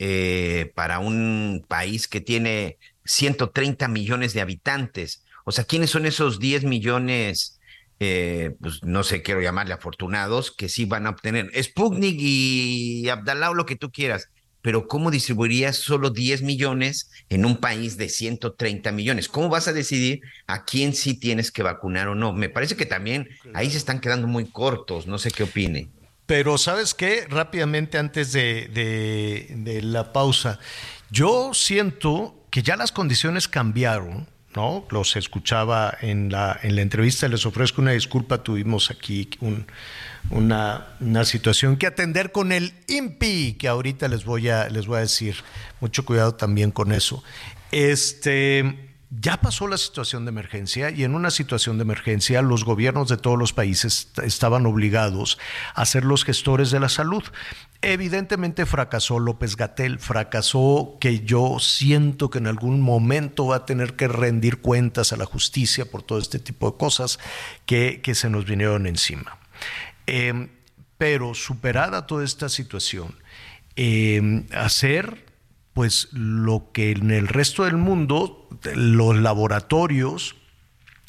[SPEAKER 3] Eh, para un país que tiene 130 millones de habitantes. O sea, ¿quiénes son esos 10 millones? Eh, pues no sé, quiero llamarle afortunados, que sí van a obtener Sputnik y Abdalá o lo que tú quieras pero ¿cómo distribuirías solo 10 millones en un país de 130 millones? ¿Cómo vas a decidir a quién sí tienes que vacunar o no? Me parece que también ahí se están quedando muy cortos, no sé qué opine.
[SPEAKER 1] Pero sabes qué, rápidamente antes de, de la pausa, yo siento que ya las condiciones cambiaron ¿no? Los escuchaba en la, en la entrevista, les ofrezco una disculpa, tuvimos aquí una, una, situación que atender con el INPI, que ahorita les voy a, les voy a decir, mucho cuidado también con eso. Este, ya pasó la situación de emergencia y en una situación de emergencia los gobiernos de todos los países estaban obligados a ser los gestores de la salud. Evidentemente fracasó López Gatel, fracasó que yo siento que en algún momento va a tener que rendir cuentas a la justicia por todo este tipo de cosas que, que se nos vinieron encima. Em, pero superada toda esta situación, em, hacer pues lo que en el resto del mundo los laboratorios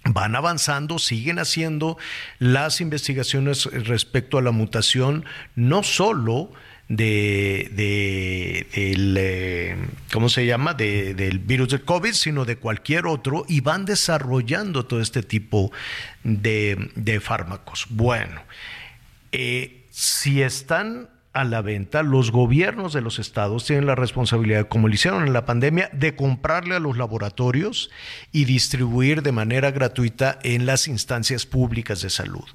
[SPEAKER 1] van avanzando, siguen haciendo las investigaciones respecto a la mutación, no solo de, de el, eh, ¿cómo se llama? del virus del COVID, sino de cualquier otro, y van desarrollando todo este tipo de, de fármacos. Bueno, eh, si están a la venta, los gobiernos de los estados tienen la responsabilidad, como lo hicieron en la pandemia, de comprarle a los laboratorios y distribuir de manera gratuita en las instancias públicas de salud.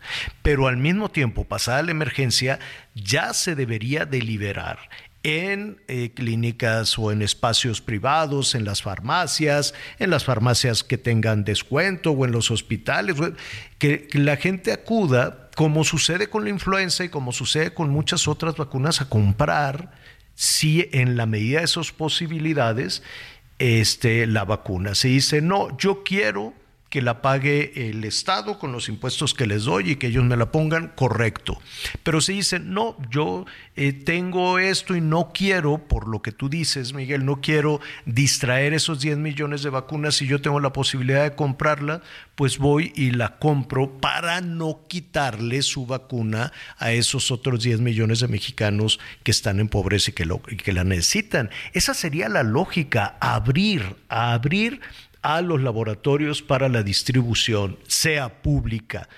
[SPEAKER 1] Pero al mismo tiempo, pasada la emergencia, ya se debería deliberar en eh, clínicas o en espacios privados, en las farmacias, en las farmacias que tengan descuento o en los hospitales, que la gente acuda como sucede con la influenza y como sucede con muchas otras vacunas, a comprar, si en la medida de sus posibilidades, este, la vacuna. Se dice, no, yo quiero que la pague el Estado con los impuestos que les doy y que ellos me la pongan, correcto. Pero si dicen, no, yo eh, tengo esto y no quiero, por lo que tú dices, Miguel, no quiero distraer esos 10 millones de vacunas si yo tengo la posibilidad de comprarla, pues voy y la compro para no quitarle su vacuna a esos otros 10 millones de mexicanos que están en pobreza y que, lo, y que la necesitan. Esa sería la lógica, abrir, abrir a los laboratorios para la distribución, sea pública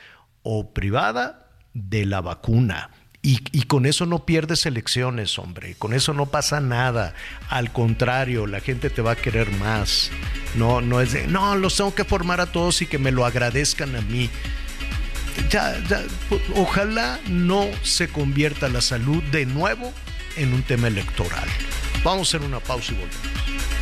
[SPEAKER 1] o privada, de la vacuna. Y, con eso no pierdes elecciones, hombre. Con eso no pasa nada. Al contrario, la gente te va a querer más. No, no es de, no, los tengo que formar a todos y que me lo agradezcan a mí. Ya, ya, ojalá no se convierta la salud de nuevo en un tema electoral. Vamos a hacer una pausa y volvemos.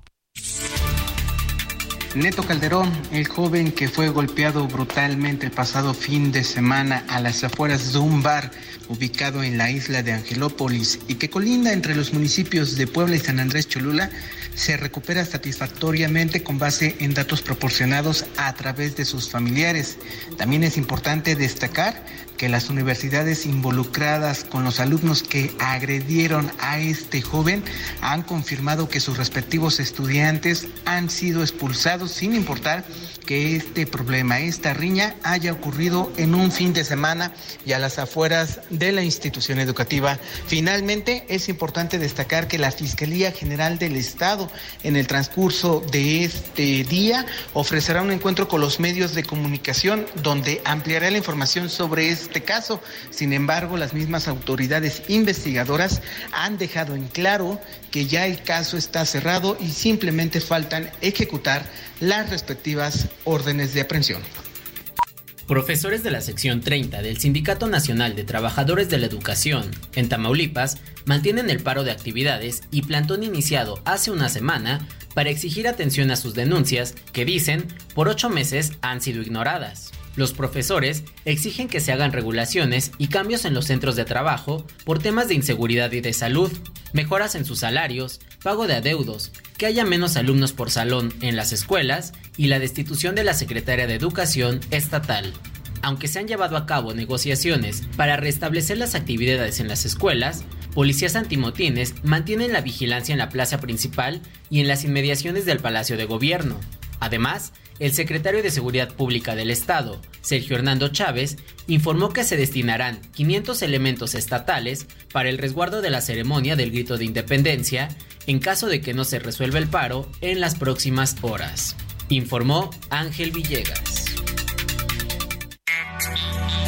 [SPEAKER 11] Neto Calderón, el joven que fue golpeado brutalmente el pasado fin de semana a las afueras de un bar ubicado en la isla de Angelópolis y que colinda entre los municipios de Puebla y San Andrés Cholula, se recupera satisfactoriamente con base en datos proporcionados a través de sus familiares. También es importante destacar que las universidades involucradas con los alumnos que agredieron a este joven han confirmado que sus respectivos estudiantes han sido expulsados sin importar que este problema, esta riña haya ocurrido en un fin de semana y a las afueras de la institución educativa. Finalmente, es importante destacar que la Fiscalía General del Estado en el transcurso de este día ofrecerá un encuentro con los medios de comunicación donde ampliará la información sobre este caso. Sin embargo, las mismas autoridades investigadoras han dejado en claro que ya el caso está cerrado y simplemente faltan ejecutar las respectivas órdenes de aprehensión.
[SPEAKER 12] Profesores de la sección 30 del Sindicato Nacional de Trabajadores de la Educación en Tamaulipas mantienen el paro de actividades y plantón iniciado hace una semana para exigir atención a sus denuncias que dicen por ocho meses han sido ignoradas. Los profesores exigen que se hagan regulaciones y cambios en los centros de trabajo por temas de inseguridad y de salud, mejoras en sus salarios, pago de adeudos, que haya menos alumnos por salón en las escuelas y la destitución de la secretaria de Educación estatal. Aunque se han llevado a cabo negociaciones para restablecer las actividades en las escuelas, policías antimotines mantienen la vigilancia en la plaza principal y en las inmediaciones del Palacio de Gobierno. Además, el secretario de Seguridad Pública del Estado, Sergio Hernando Chávez, informó que se destinarán 500 elementos estatales para el resguardo de la ceremonia del grito de independencia en caso de que no se resuelva el paro en las próximas horas. Informó Ángel Villegas.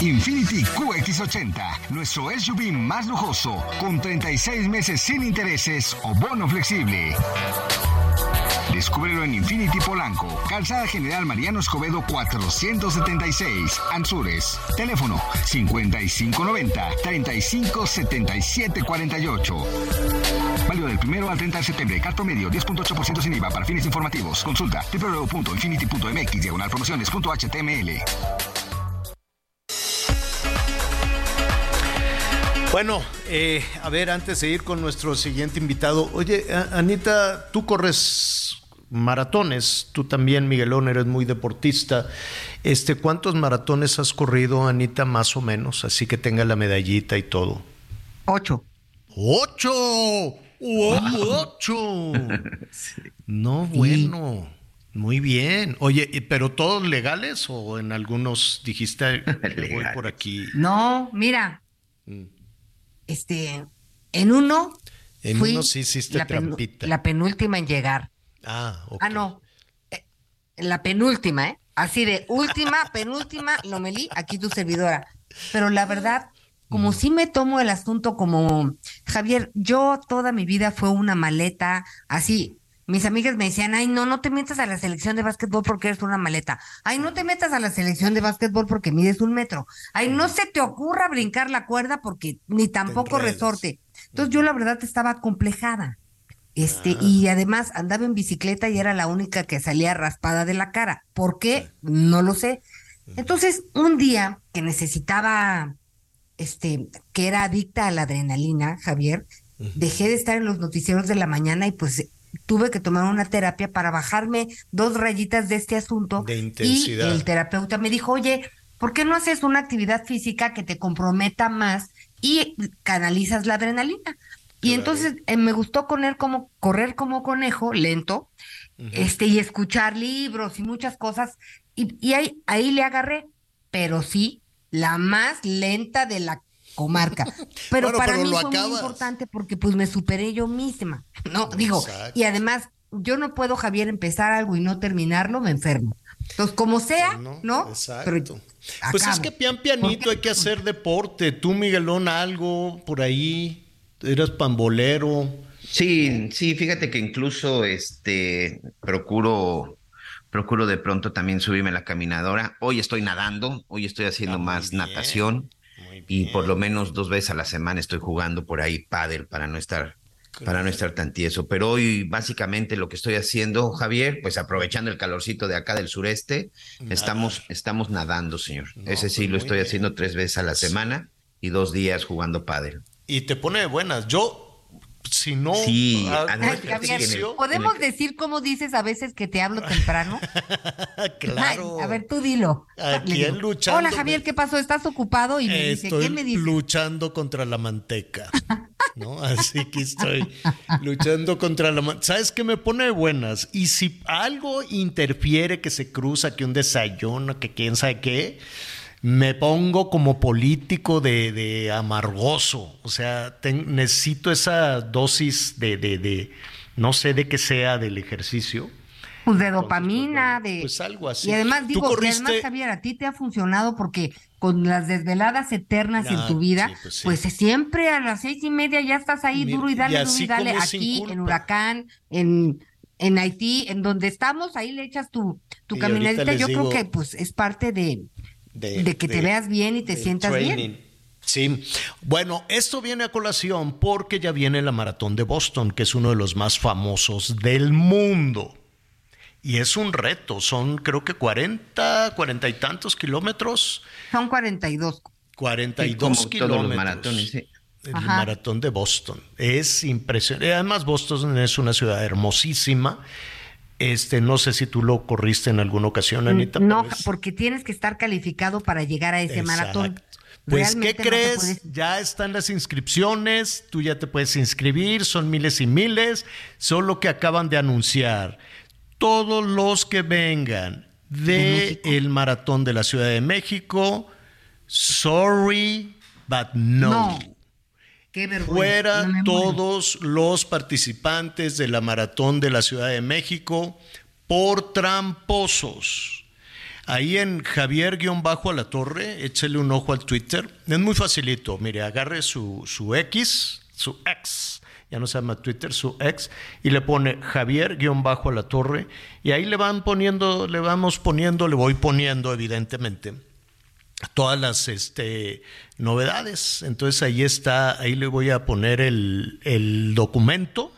[SPEAKER 4] Infinity QX80, nuestro SUV más lujoso, con 36 meses sin intereses o bono flexible. Descúbrelo en Infinity Polanco, Calzada General Mariano Escobedo 476, Anzures. Teléfono 5590-357748. Válido del primero al 30 de septiembre. Cat promedio 10.8% sin IVA para fines informativos. Consulta www.infinity.mx diagonal promociones.html.
[SPEAKER 1] Bueno, eh, a ver, antes de ir con nuestro siguiente invitado, oye, Anita, tú corres maratones, tú también, Miguelón, eres muy deportista. Este, ¿cuántos maratones has corrido, Anita, más o menos? Así que tenga la medallita y todo.
[SPEAKER 2] Ocho.
[SPEAKER 1] ¡Ocho! ¡Ocho! No, bueno. Muy bien. Oye, ¿pero todos legales o en algunos dijiste voy por aquí?
[SPEAKER 2] No, mira. Mm este, en uno.
[SPEAKER 1] En uno sí hiciste
[SPEAKER 2] la,
[SPEAKER 1] trampita.
[SPEAKER 2] la penúltima en llegar.
[SPEAKER 1] Ah, ok.
[SPEAKER 2] Ah, no. Eh, la penúltima, ¿eh? Así de última, penúltima, Lomelí, aquí tu servidora. Pero la verdad, como sí me tomo el asunto como, Javier, yo toda mi vida fue una maleta, así, mis amigas me decían, ay, no, no te metas a la selección de básquetbol porque eres una maleta. Ay, no te metas a la selección de básquetbol porque mides un metro. Ay, no se te ocurra brincar la cuerda porque ni tampoco resorte. Entonces yo la verdad estaba complejada. Este, ah. y además andaba en bicicleta y era la única que salía raspada de la cara. ¿Por qué? No lo sé. Entonces, un día que necesitaba, este, que era adicta a la adrenalina, Javier, dejé de estar en los noticieros de la mañana y pues tuve que tomar una terapia para bajarme dos rayitas de este asunto.
[SPEAKER 1] De intensidad.
[SPEAKER 2] Y el terapeuta me dijo, oye, ¿por qué no haces una actividad física que te comprometa más y canalizas la adrenalina? Y entonces eh, me gustó correr como, correr como conejo, lento, este, y escuchar libros y muchas cosas. Y, y ahí, ahí le agarré, pero sí, la más lenta de la comarca. Pero para mí fue muy importante porque pues me superé yo misma, ¿no? Digo, y además yo no puedo, Javier, empezar algo y no terminarlo, me enfermo. Entonces, como sea, ¿no?
[SPEAKER 1] Exacto. pues es que pian pianito hay que hacer deporte. Tú, Miguelón, algo por ahí, eras pambolero.
[SPEAKER 3] Sí, sí, fíjate que incluso este procuro procuro de pronto también subirme a la caminadora. Hoy estoy nadando, hoy estoy haciendo ah, más natación y por lo menos dos veces a la semana estoy jugando por ahí pádel para no estar para no estar tan tieso. Pero hoy básicamente lo que estoy haciendo, Javier, pues aprovechando el calorcito de acá del sureste, estamos estamos nadando, señor. Ese sí pues lo estoy haciendo tres veces a la semana y dos días jugando pádel.
[SPEAKER 1] Y te pone de buenas. Yo si no
[SPEAKER 3] sí,
[SPEAKER 2] podemos decir cómo dices a veces que te hablo temprano
[SPEAKER 1] claro.
[SPEAKER 2] A ver tú dilo.
[SPEAKER 1] Aquí luchando
[SPEAKER 2] hola Javier qué pasó estás ocupado y me dice qué me dice
[SPEAKER 1] luchando contra la manteca no así que estoy luchando contra la manteca sabes que me pone buenas. Y si algo interfiere que se cruza que un desayuno que quién sabe qué me pongo como político de, amargoso. O sea, necesito esa dosis de, de, no sé de qué sea del ejercicio.
[SPEAKER 2] Pues de dopamina, de...
[SPEAKER 1] Pues algo así.
[SPEAKER 2] Y además digo, además, Javier, a ti te ha funcionado porque con las desveladas eternas en tu vida, pues, pues, siempre a las seis y media ya estás ahí duro y dale, duro y dale, aquí, en Huracán, en, en Haití, en donde estamos, ahí le echas tu, tu caminadita. Yo creo que pues es parte de, de, que te veas bien y te sientas bien.
[SPEAKER 1] Sí, bueno, esto viene a colación porque ya viene la maratón de Boston, que es uno de los más famosos del mundo. Y es un reto, son creo que 40, 40 y tantos kilómetros.
[SPEAKER 2] Son 42.
[SPEAKER 3] 42
[SPEAKER 1] kilómetros. Todos
[SPEAKER 3] los maratones, sí.
[SPEAKER 1] El maratón de Boston. Es impresionante. Además, Boston es una ciudad hermosísima este, no sé si tú lo corriste en alguna ocasión, Anita.
[SPEAKER 2] No, porque tienes que estar calificado para llegar a ese maratón.
[SPEAKER 1] Pues, ¿qué crees? Ya están las inscripciones, tú ya te puedes inscribir, son miles y miles, solo que acaban de anunciar. Todos los que vengan de, el maratón de la Ciudad de México, sorry, but no. Fuera todos los participantes de la maratón de la Ciudad de México por tramposos. Ahí en Javier-Bajo a la Torre, échale un ojo al Twitter. Es muy facilito. Mire, agarre su, su X, su X, ya no se llama Twitter, su ex, y le pone Javier guion bajo a la torre, y ahí le van poniendo, le vamos poniendo, le voy poniendo evidentemente todas las este, novedades. Entonces ahí está, ahí le voy a poner el, el documento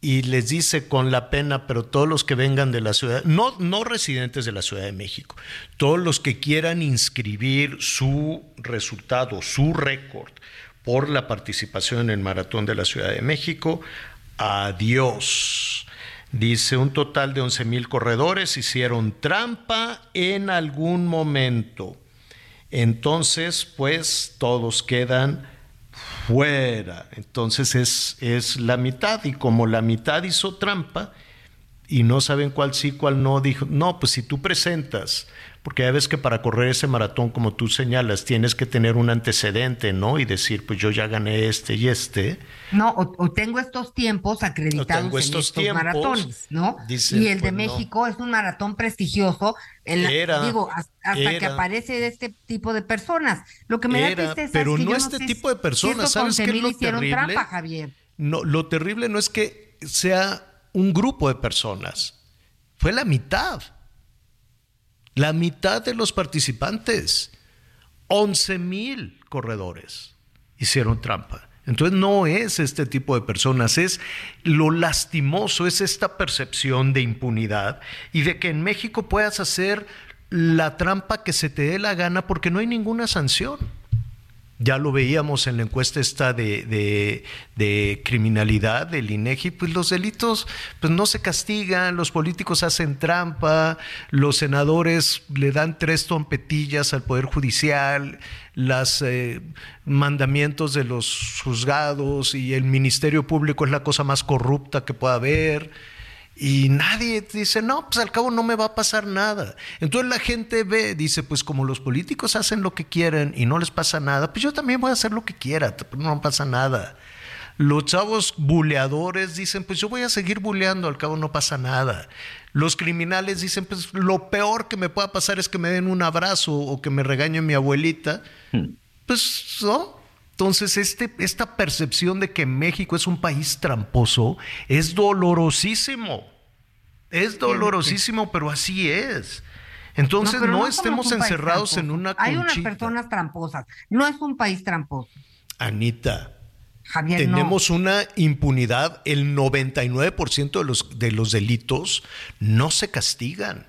[SPEAKER 1] y les dice con la pena, pero todos los que vengan de la ciudad, no, no residentes de la Ciudad de México, todos los que quieran inscribir su resultado, su récord por la participación en el Maratón de la Ciudad de México, adiós. Dice, un total de 11 mil corredores hicieron trampa en algún momento. Entonces, pues todos quedan fuera. Entonces es, es la mitad y como la mitad hizo trampa y no saben cuál sí, cuál no, dijo, no, pues si tú presentas porque ya ves que para correr ese maratón, como tú señalas, tienes que tener un antecedente, ¿no? Y decir, pues yo ya gané este y este.
[SPEAKER 2] No, o, tengo estos tiempos acreditados en estos maratones, ¿no? y el de pues, México es un maratón prestigioso, en digo, hasta que aparece este tipo de personas. Lo que me da tristeza
[SPEAKER 1] pero
[SPEAKER 2] es que
[SPEAKER 1] no este tipo de personas, ¿sabes qué es lo terrible?
[SPEAKER 2] Trampa, Javier.
[SPEAKER 1] No, lo terrible no es que sea un grupo de personas, fue la mitad. La mitad de los participantes, 11 mil corredores, hicieron trampa. Entonces no es este tipo de personas, es lo lastimoso, es esta percepción de impunidad y de que en México puedas hacer la trampa que se te dé la gana porque no hay ninguna sanción. Ya lo veíamos en la encuesta esta de, criminalidad del INEGI, pues los delitos pues no se castigan, los políticos hacen trampa, los senadores le dan tres trompetillas al Poder Judicial, los eh, mandamientos de los juzgados y el Ministerio Público es la cosa más corrupta que pueda haber y nadie dice, no, pues al cabo no me va a pasar nada. Entonces la gente ve, dice, pues como los políticos hacen lo que quieren y no les pasa nada, pues yo también voy a hacer lo que quiera, no pasa nada. Los chavos buleadores dicen, pues yo voy a seguir buleando, al cabo no pasa nada. Los criminales dicen, pues lo peor que me pueda pasar es que me den un abrazo o que me regañe mi abuelita. Hmm. Pues no, entonces, este, esta percepción de que México es un país tramposo es dolorosísimo. Es dolorosísimo, pero así es. Entonces, no, estemos encerrados en una
[SPEAKER 2] Hay unas personas tramposas. No es un país tramposo.
[SPEAKER 1] Anita, tenemos una impunidad. El 99% de los, de los delitos no se castigan.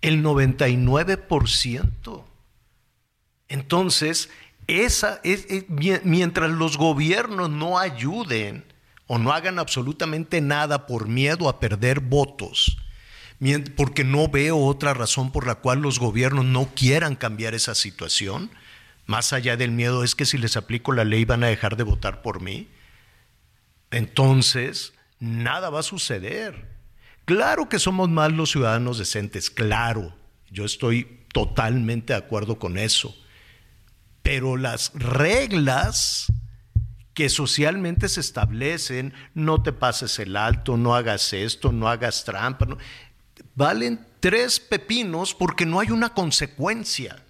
[SPEAKER 1] El 99%. Entonces, esa es, mientras los gobiernos no ayuden o no hagan absolutamente nada por miedo a perder votos, porque no veo otra razón por la cual los gobiernos no quieran cambiar esa situación, más allá del miedo es que si les aplico la ley van a dejar de votar por mí, entonces nada va a suceder. Claro que somos más los ciudadanos decentes, claro, yo estoy totalmente de acuerdo con eso pero las reglas que socialmente se establecen, no te pases el alto, no hagas esto, no hagas trampa, valen tres pepinos porque no hay una consecuencia.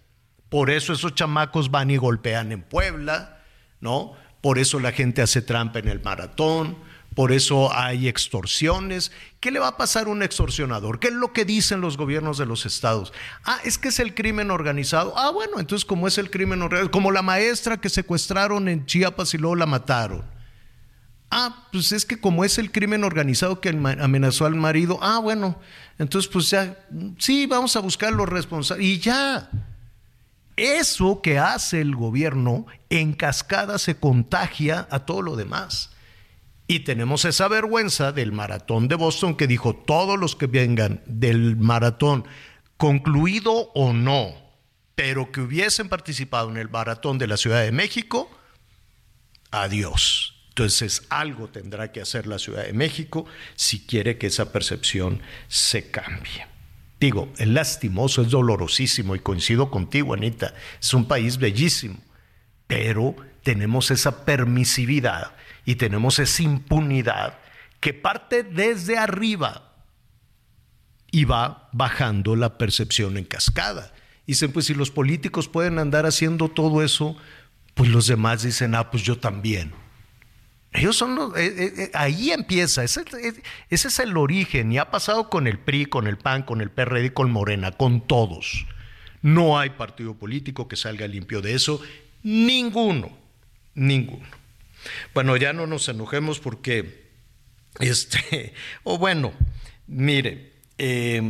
[SPEAKER 1] Por eso esos chamacos van y golpean en Puebla, ¿no? Por eso la gente hace trampa en el maratón, por eso hay extorsiones. ¿Qué le va a pasar a un extorsionador? ¿Qué es lo que dicen los gobiernos de los estados? Ah, es que es el crimen organizado. Ah, bueno, entonces como es el crimen organizado, como la maestra que secuestraron en Chiapas y luego la mataron. Ah, pues es que como es el crimen organizado que amenazó al marido, ah, bueno, entonces pues ya, sí, vamos a buscar los responsables. Y ya, eso que hace el gobierno en cascada se contagia a todo lo demás. Y tenemos esa vergüenza del maratón de Boston que dijo, todos los que vengan del maratón, concluido o no, pero que hubiesen participado en el maratón de la Ciudad de México, adiós. Entonces algo tendrá que hacer la Ciudad de México si quiere que esa percepción se cambie. Digo, es lastimoso, es dolorosísimo y coincido contigo, Anita, es un país bellísimo, pero tenemos esa permisividad y tenemos esa impunidad que parte desde arriba y va bajando la percepción en cascada. Dicen, pues si los políticos pueden andar haciendo todo eso, pues los demás dicen, ah, pues yo también. Ellos son los, eh, eh, eh, ahí empieza, ese, ese, es el origen y ha pasado con el PRI, con el PAN, con el PRD, con Morena, con todos. No hay partido político que salga limpio de eso, ninguno, ninguno. Bueno, ya no nos enojemos porque, este, o bueno, mire, eh,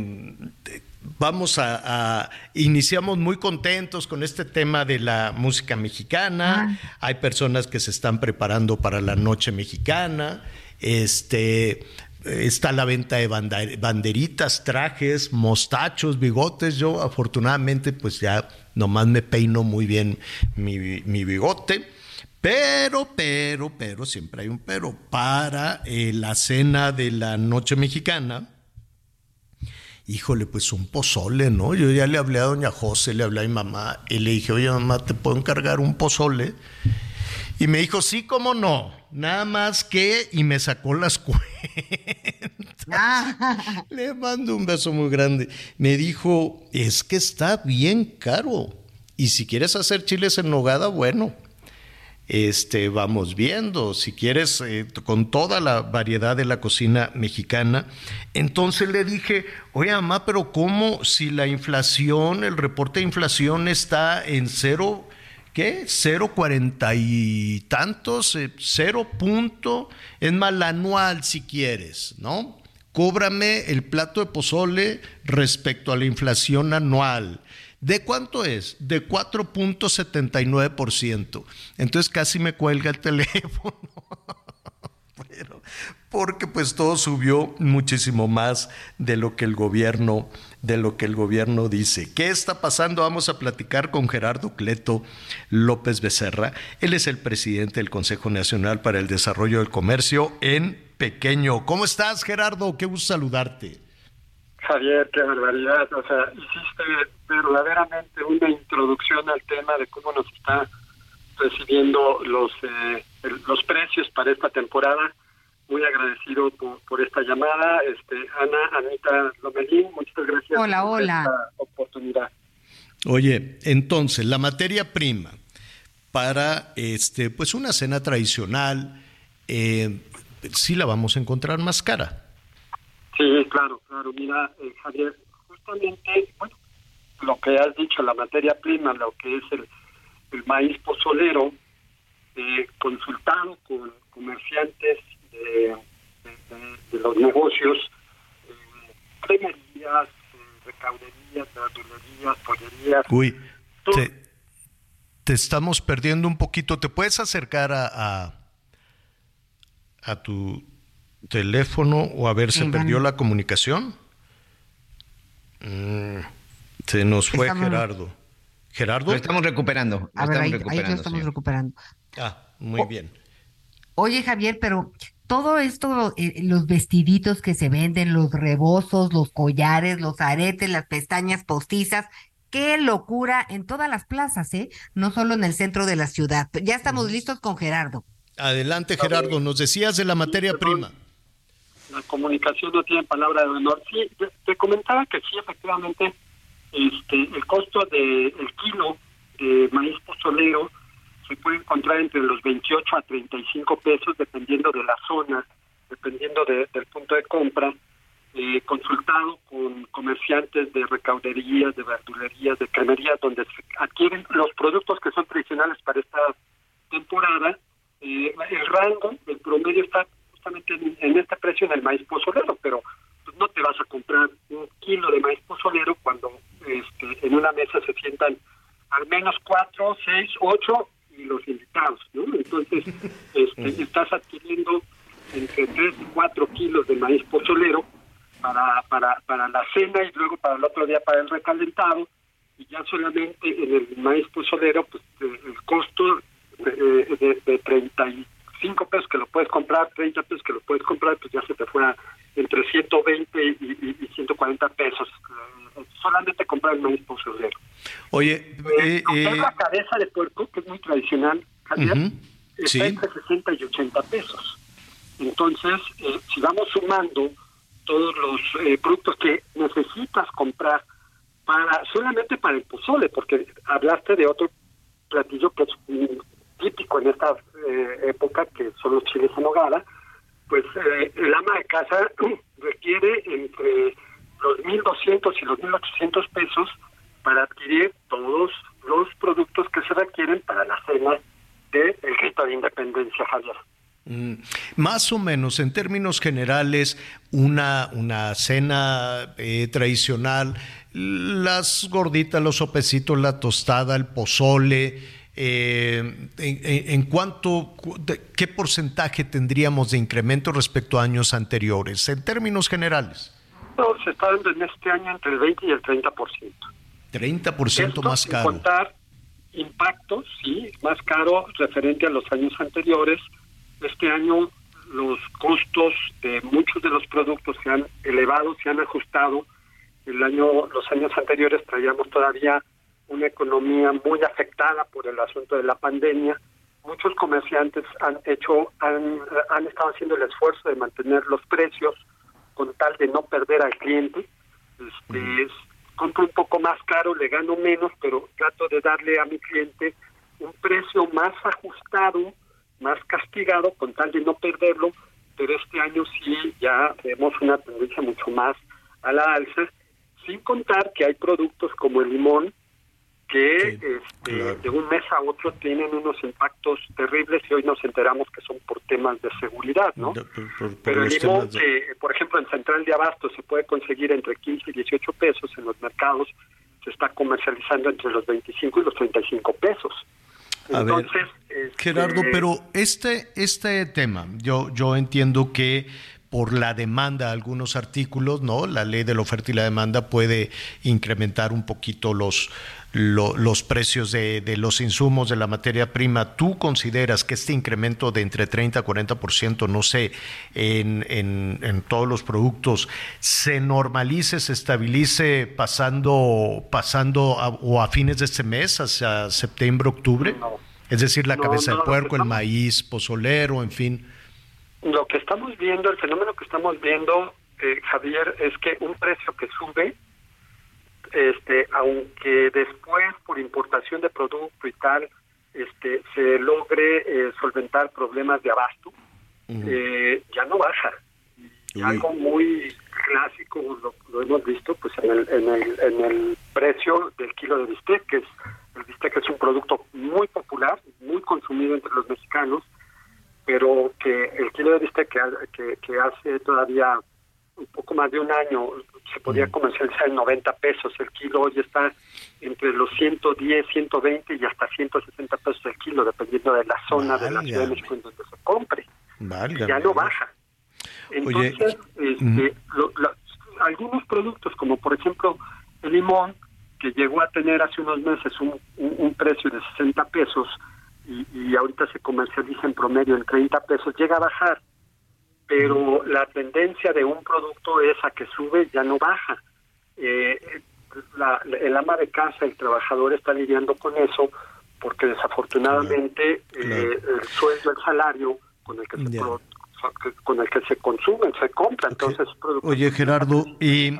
[SPEAKER 1] vamos a, iniciamos muy contentos con este tema de la música mexicana. Hay personas que se están preparando para la noche mexicana. Este está la venta de banderitas, trajes, mostachos, bigotes. Yo afortunadamente pues ya nomás me peino muy bien mi, mi bigote. Pero, pero, pero, siempre hay un pero. Para eh, la cena de la noche mexicana, híjole, pues un pozole, ¿no? Yo ya le hablé a doña José, le hablé a mi mamá y le dije, oye mamá, ¿te puedo encargar un pozole? Y me dijo, sí, cómo no, nada más que, y me sacó las cuentas. Ah. le mando un beso muy grande. Me dijo, es que está bien caro. Y si quieres hacer chiles en nogada, bueno, este, vamos viendo, si quieres, eh, con toda la variedad de la cocina mexicana. Entonces le dije, oye, mamá, pero ¿cómo si la inflación, el reporte de inflación está en cero, ¿qué? Cero cuarenta y tantos, eh, cero punto, es más, la anual si quieres, ¿no? Cóbrame el plato de pozole respecto a la inflación anual. ¿De cuánto es? De 4.79%. Entonces casi me cuelga el teléfono. Porque pues todo subió muchísimo más de lo que el gobierno de lo que el gobierno dice. ¿Qué está pasando? Vamos a platicar con Gerardo Cleto López Becerra. Él es el presidente del Consejo Nacional para el Desarrollo del Comercio en Pequeño. ¿Cómo estás, Gerardo? Qué gusto saludarte.
[SPEAKER 8] Javier, qué barbaridad. O sea, hiciste verdaderamente una introducción al tema de cómo nos está recibiendo los, eh, los precios para esta temporada. Muy agradecido por, esta llamada. Este, Ana, Anita Lomelín, muchas gracias
[SPEAKER 2] hola, por hola. esta
[SPEAKER 8] oportunidad.
[SPEAKER 1] Oye, entonces, la materia prima para este, pues una cena tradicional, eh, sí la vamos a encontrar más cara.
[SPEAKER 8] Sí, claro, claro. Mira, eh, Javier, justamente, bueno, lo que has dicho, la materia prima, lo que es el, maíz pozolero, eh, consultado con comerciantes de, los negocios, eh, cremerías, eh, recauderías, verdulerías, pollerías.
[SPEAKER 1] Uy, te, estamos perdiendo un poquito. ¿Te puedes acercar a, a, a tu teléfono o a ver, se perdió la comunicación. Mm, se nos fue Gerardo. Gerardo.
[SPEAKER 3] Lo estamos recuperando.
[SPEAKER 2] a ver, ahí, lo estamos recuperando.
[SPEAKER 1] Ah, muy bien.
[SPEAKER 2] Oye, Javier, pero todo esto, eh, los vestiditos que se venden, los rebozos, los collares, los aretes, las pestañas postizas, qué locura en todas las plazas, ¿eh? No solo en el centro de la ciudad. Ya estamos listos con Gerardo.
[SPEAKER 1] Adelante, Gerardo. Nos decías de la materia prima
[SPEAKER 8] la comunicación no tiene palabra de honor. Sí, te, comentaba que sí, efectivamente, este, el costo del el kilo de maíz pozolero se puede encontrar entre los 28 a 35 pesos, dependiendo de la zona, dependiendo del punto de compra. Eh, consultado con comerciantes de recauderías, de verdulerías, de cremerías, donde se adquieren los productos que son tradicionales para esta temporada. Eh, el rango, el promedio está justamente en, este precio en el maíz pozolero, pero pues, no te vas a comprar un kilo de maíz pozolero cuando este, en una mesa se sientan al menos cuatro, seis, ocho y los invitados, ¿no? Entonces, este, estás adquiriendo entre tres y cuatro kilos de maíz pozolero para, para, para la cena y luego para el otro día para el recalentado y ya solamente en el maíz pozolero pues el costo de, de, de 30 5 pesos que lo puedes comprar, 30 pesos que lo puedes comprar, pues ya se te fuera entre 120 y, y, 140 pesos. Eh, solamente comprar el maíz pozolero.
[SPEAKER 1] Oye,
[SPEAKER 8] eh, eh, la cabeza de puerco, que es muy tradicional, Javier, está entre 60 y 80 pesos. Entonces, eh, si vamos sumando todos los productos que necesitas comprar para solamente para el pozole, porque hablaste de otro platillo que es típico en esta eh, época, que son los chiles en hogada, pues eh, el ama de casa requiere entre los 1.200 y los 1.800 pesos para adquirir todos los productos que se requieren para la cena del de grito de independencia, Javier.
[SPEAKER 1] Mm, más o menos, en términos generales, una, una cena eh, tradicional, las gorditas, los sopecitos, la tostada, el pozole, eh, en, cuanto, ¿qué porcentaje tendríamos de incremento respecto a años anteriores, en términos generales?
[SPEAKER 8] No, se está dando en este año entre el 20 y el 30%.
[SPEAKER 1] 30% más caro.
[SPEAKER 8] contar impactos, sí, más caro referente a los años anteriores. Este año los costos de muchos de los productos se han elevado, se han ajustado. El año, los años anteriores traíamos todavía una economía muy afectada por el asunto de la pandemia. Muchos comerciantes han hecho, han, han estado haciendo el esfuerzo de mantener los precios con tal de no perder al cliente. Este, es, compro un poco más caro, le gano menos, pero trato de darle a mi cliente un precio más ajustado, más castigado, con tal de no perderlo, pero este año sí ya vemos una tendencia mucho más a la alza, sin contar que hay productos como el limón, que este, de un mes a otro tienen unos impactos terribles y hoy nos enteramos que son por temas de seguridad, ¿no? Pero el limón que, por ejemplo, en Central de Abasto se puede conseguir entre 15 y 18 pesos, en los mercados se está comercializando entre los 25 y los 35 pesos.
[SPEAKER 1] Entonces, este, Gerardo, pero este, este tema, yo, yo entiendo que por la demanda de algunos artículos, ¿no? La ley de la oferta y la demanda puede incrementar un poquito los, los precios de, los insumos de la materia prima, ¿tú consideras que este incremento de entre 30 a 40%, no sé, en, en, todos los productos, se normalice, se estabilice pasando, pasando o a fines de este mes, hacia septiembre, octubre? Es decir, la cabeza de puerco, el maíz, pozolero, en fin.
[SPEAKER 8] Lo que estamos viendo, el fenómeno que estamos viendo, eh, Javier, es que un precio que sube este, aunque después por importación de producto y tal, este, se logre eh, solventar problemas de abasto, eh, ya no baja. Y algo muy clásico lo, hemos visto pues en el, en el, en el precio del kilo de bistec, que es el bistec es un producto muy popular, muy consumido entre los mexicanos, pero que el kilo de bistec que, que hace todavía un poco más de un año se podía comercializar en 90 pesos el kilo, hoy está entre los 110, 120 y hasta 160 pesos el kilo, dependiendo de la zona de la Ciudad de México en donde se compre. ya no baja. Entonces, este, algunos productos, como por ejemplo el limón, que llegó a tener hace unos meses un, un, precio de 60 pesos y, y ahorita se comercializa en promedio en 30 pesos, llega a bajar pero la tendencia de un producto es a que sube, ya no baja. Eh, el ama de casa, el trabajador está lidiando con eso porque desafortunadamente eh, el sueldo, el salario con el que se con el que se consume, se compra, entonces
[SPEAKER 1] Oye Gerardo, y,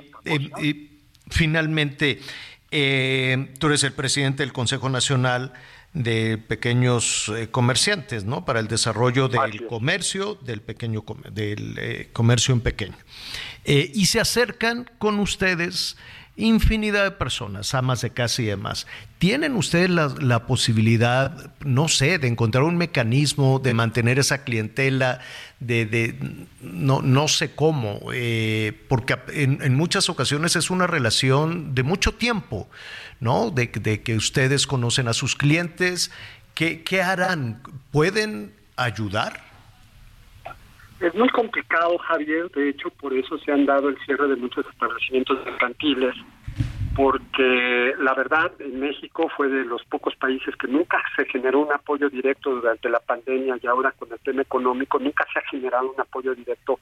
[SPEAKER 1] finalmente eh, tú eres el presidente del Consejo Nacional de pequeños eh, comerciantes, ¿no? Para el desarrollo del comercio, del pequeño del eh, comercio en pequeño. Eh, y se acercan con ustedes infinidad de personas, amas de casa y demás. ¿Tienen ustedes la, posibilidad, no sé, de encontrar un mecanismo de mantener esa clientela, de, no, no sé cómo, eh, porque en, muchas ocasiones es una relación de mucho tiempo, ¿no? De, que ustedes conocen a sus clientes. ¿Qué, ¿Qué harán? ¿Pueden ayudar?
[SPEAKER 8] Es muy complicado, Javier. De hecho, por eso se han dado el cierre de muchos establecimientos mercantiles, porque la verdad, en México fue de los pocos países que nunca se generó un apoyo directo durante la pandemia y ahora con el tema económico, nunca se ha generado un apoyo directo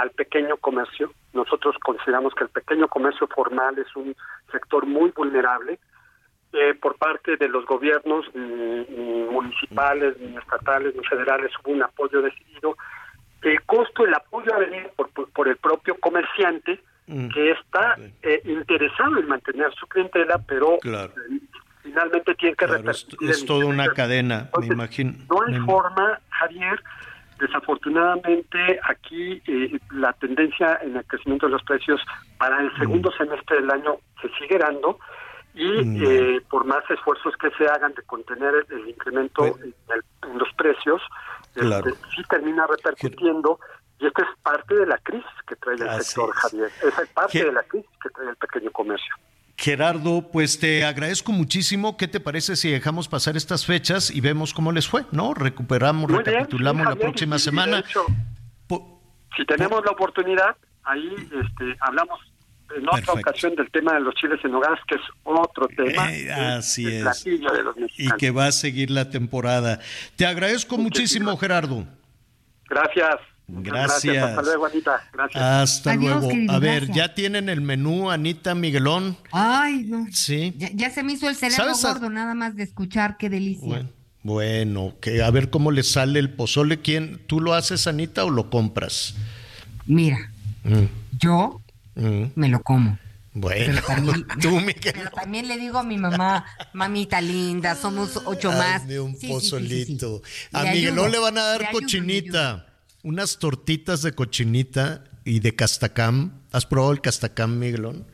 [SPEAKER 8] al pequeño comercio. Nosotros consideramos que el pequeño comercio formal es un sector muy vulnerable. Eh, por parte de los gobiernos ni municipales, ni estatales, ni federales hubo un apoyo decidido el costo, el apoyo ha venido por, por, el propio comerciante mm. que está eh, interesado en mantener su clientela, pero eh, finalmente tienen que
[SPEAKER 1] claro,
[SPEAKER 8] repercutir.
[SPEAKER 1] Es, es toda una cadena, Entonces, me imagino.
[SPEAKER 8] No hay
[SPEAKER 1] me...
[SPEAKER 8] forma, Javier. Desafortunadamente, aquí eh, la tendencia en el crecimiento de los precios para el segundo mm. semestre del año se sigue dando y mm. eh, por más esfuerzos que se hagan de contener el, el incremento pues, en, el, en, los precios, claro. este, sí termina repercutiendo. Y esta es parte de la crisis que trae el Así sector. Javier. Esa es parte ¿Qué? de la crisis que trae el pequeño comercio.
[SPEAKER 1] Gerardo, pues te agradezco muchísimo. ¿Qué te parece si dejamos pasar estas fechas y vemos cómo les fue? ¿No? Recuperamos,
[SPEAKER 8] Muy
[SPEAKER 1] recapitulamos
[SPEAKER 8] bien, sí,
[SPEAKER 1] la próxima semana.
[SPEAKER 8] Si tenemos la oportunidad, ahí este, hablamos en otra Perfecto. ocasión del tema de los chiles en hogares, que es otro tema.
[SPEAKER 1] Eh, así
[SPEAKER 8] el,
[SPEAKER 1] es.
[SPEAKER 8] De los
[SPEAKER 1] y que va a seguir la temporada. Te agradezco muchísimo, Gerardo.
[SPEAKER 8] Gracias.
[SPEAKER 1] Gracias.
[SPEAKER 8] Gracias. Hasta luego, Anita. Gracias.
[SPEAKER 1] Hasta
[SPEAKER 2] Adiós,
[SPEAKER 1] luego.
[SPEAKER 2] querido,
[SPEAKER 1] a ver,
[SPEAKER 2] gracias.
[SPEAKER 1] ya tienen el menú, Anita Miguelón.
[SPEAKER 2] Ay, no.
[SPEAKER 1] Sí.
[SPEAKER 2] Ya, ya se me hizo el cerebro
[SPEAKER 1] ¿Sabes a-
[SPEAKER 2] gordo nada más de escuchar, qué delicia.
[SPEAKER 1] Bueno, bueno, que a ver cómo le sale el pozole. ¿Quién? ¿Tú lo haces, Anita, o lo compras?
[SPEAKER 2] Mira,
[SPEAKER 1] Mm,
[SPEAKER 2] yo
[SPEAKER 1] mm.
[SPEAKER 2] me lo como.
[SPEAKER 1] Bueno,
[SPEAKER 2] Pero también,
[SPEAKER 1] tú, Miguel.
[SPEAKER 2] pero también le digo a mi mamá, mamita linda, somos ocho más.
[SPEAKER 1] Hazme un
[SPEAKER 2] Sí, sí, sí, sí,
[SPEAKER 1] pozolito.
[SPEAKER 2] sí.
[SPEAKER 1] A Miguelón le van a dar cochinita. Unas tortitas de cochinita y de castacam. ¿Has probado el castacam, Miguelón?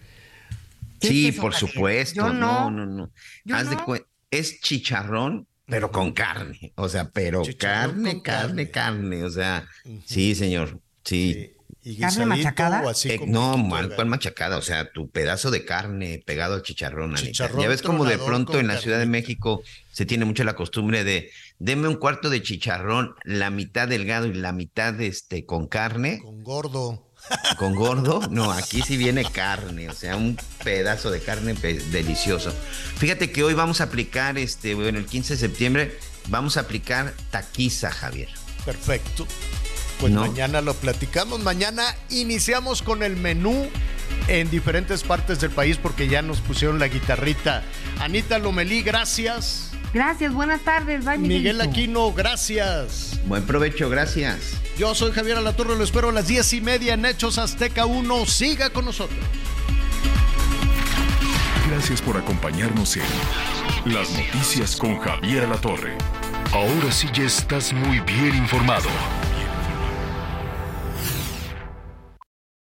[SPEAKER 3] Sí, por supuesto.
[SPEAKER 2] Yo no.
[SPEAKER 3] no, no, no.
[SPEAKER 2] Yo
[SPEAKER 3] Haz
[SPEAKER 2] no.
[SPEAKER 3] es chicharrón, pero con carne. O sea, pero carne, carne, carne, O sea, sí, señor. Sí.
[SPEAKER 1] ¿Y
[SPEAKER 2] ¿Carne machacada?
[SPEAKER 1] o así
[SPEAKER 3] Eh, no, mal, ¿cuál machacada? O sea, tu pedazo de carne pegado al chicharrón.
[SPEAKER 1] Chicharrón
[SPEAKER 3] Ya ves como de pronto en la Ciudad de. México se tiene mucho la costumbre de deme un cuarto de chicharrón, la mitad delgado y la mitad este con carne,
[SPEAKER 1] Con gordo.
[SPEAKER 3] con gordo. No, aquí sí viene carne, o sea, un pedazo de carne pe- delicioso. Fíjate que hoy vamos a aplicar, este, bueno, el 15 de septiembre, vamos a aplicar taquiza, Javier.
[SPEAKER 1] Perfecto. Pues
[SPEAKER 3] No.
[SPEAKER 1] mañana lo platicamos. Mañana iniciamos con el menú en diferentes partes del país porque ya nos pusieron la guitarrita. Anita Lomelí, gracias.
[SPEAKER 2] Gracias, buenas tardes. Bye,
[SPEAKER 1] Miguel. Aquino, gracias.
[SPEAKER 3] Buen provecho, gracias.
[SPEAKER 1] Yo soy Javier Alatorre, lo espero a las diez y media en Hechos Azteca 1. Siga con nosotros.
[SPEAKER 7] Gracias por acompañarnos en Las Noticias con Javier La Torre. Ahora sí ya estás muy bien informado.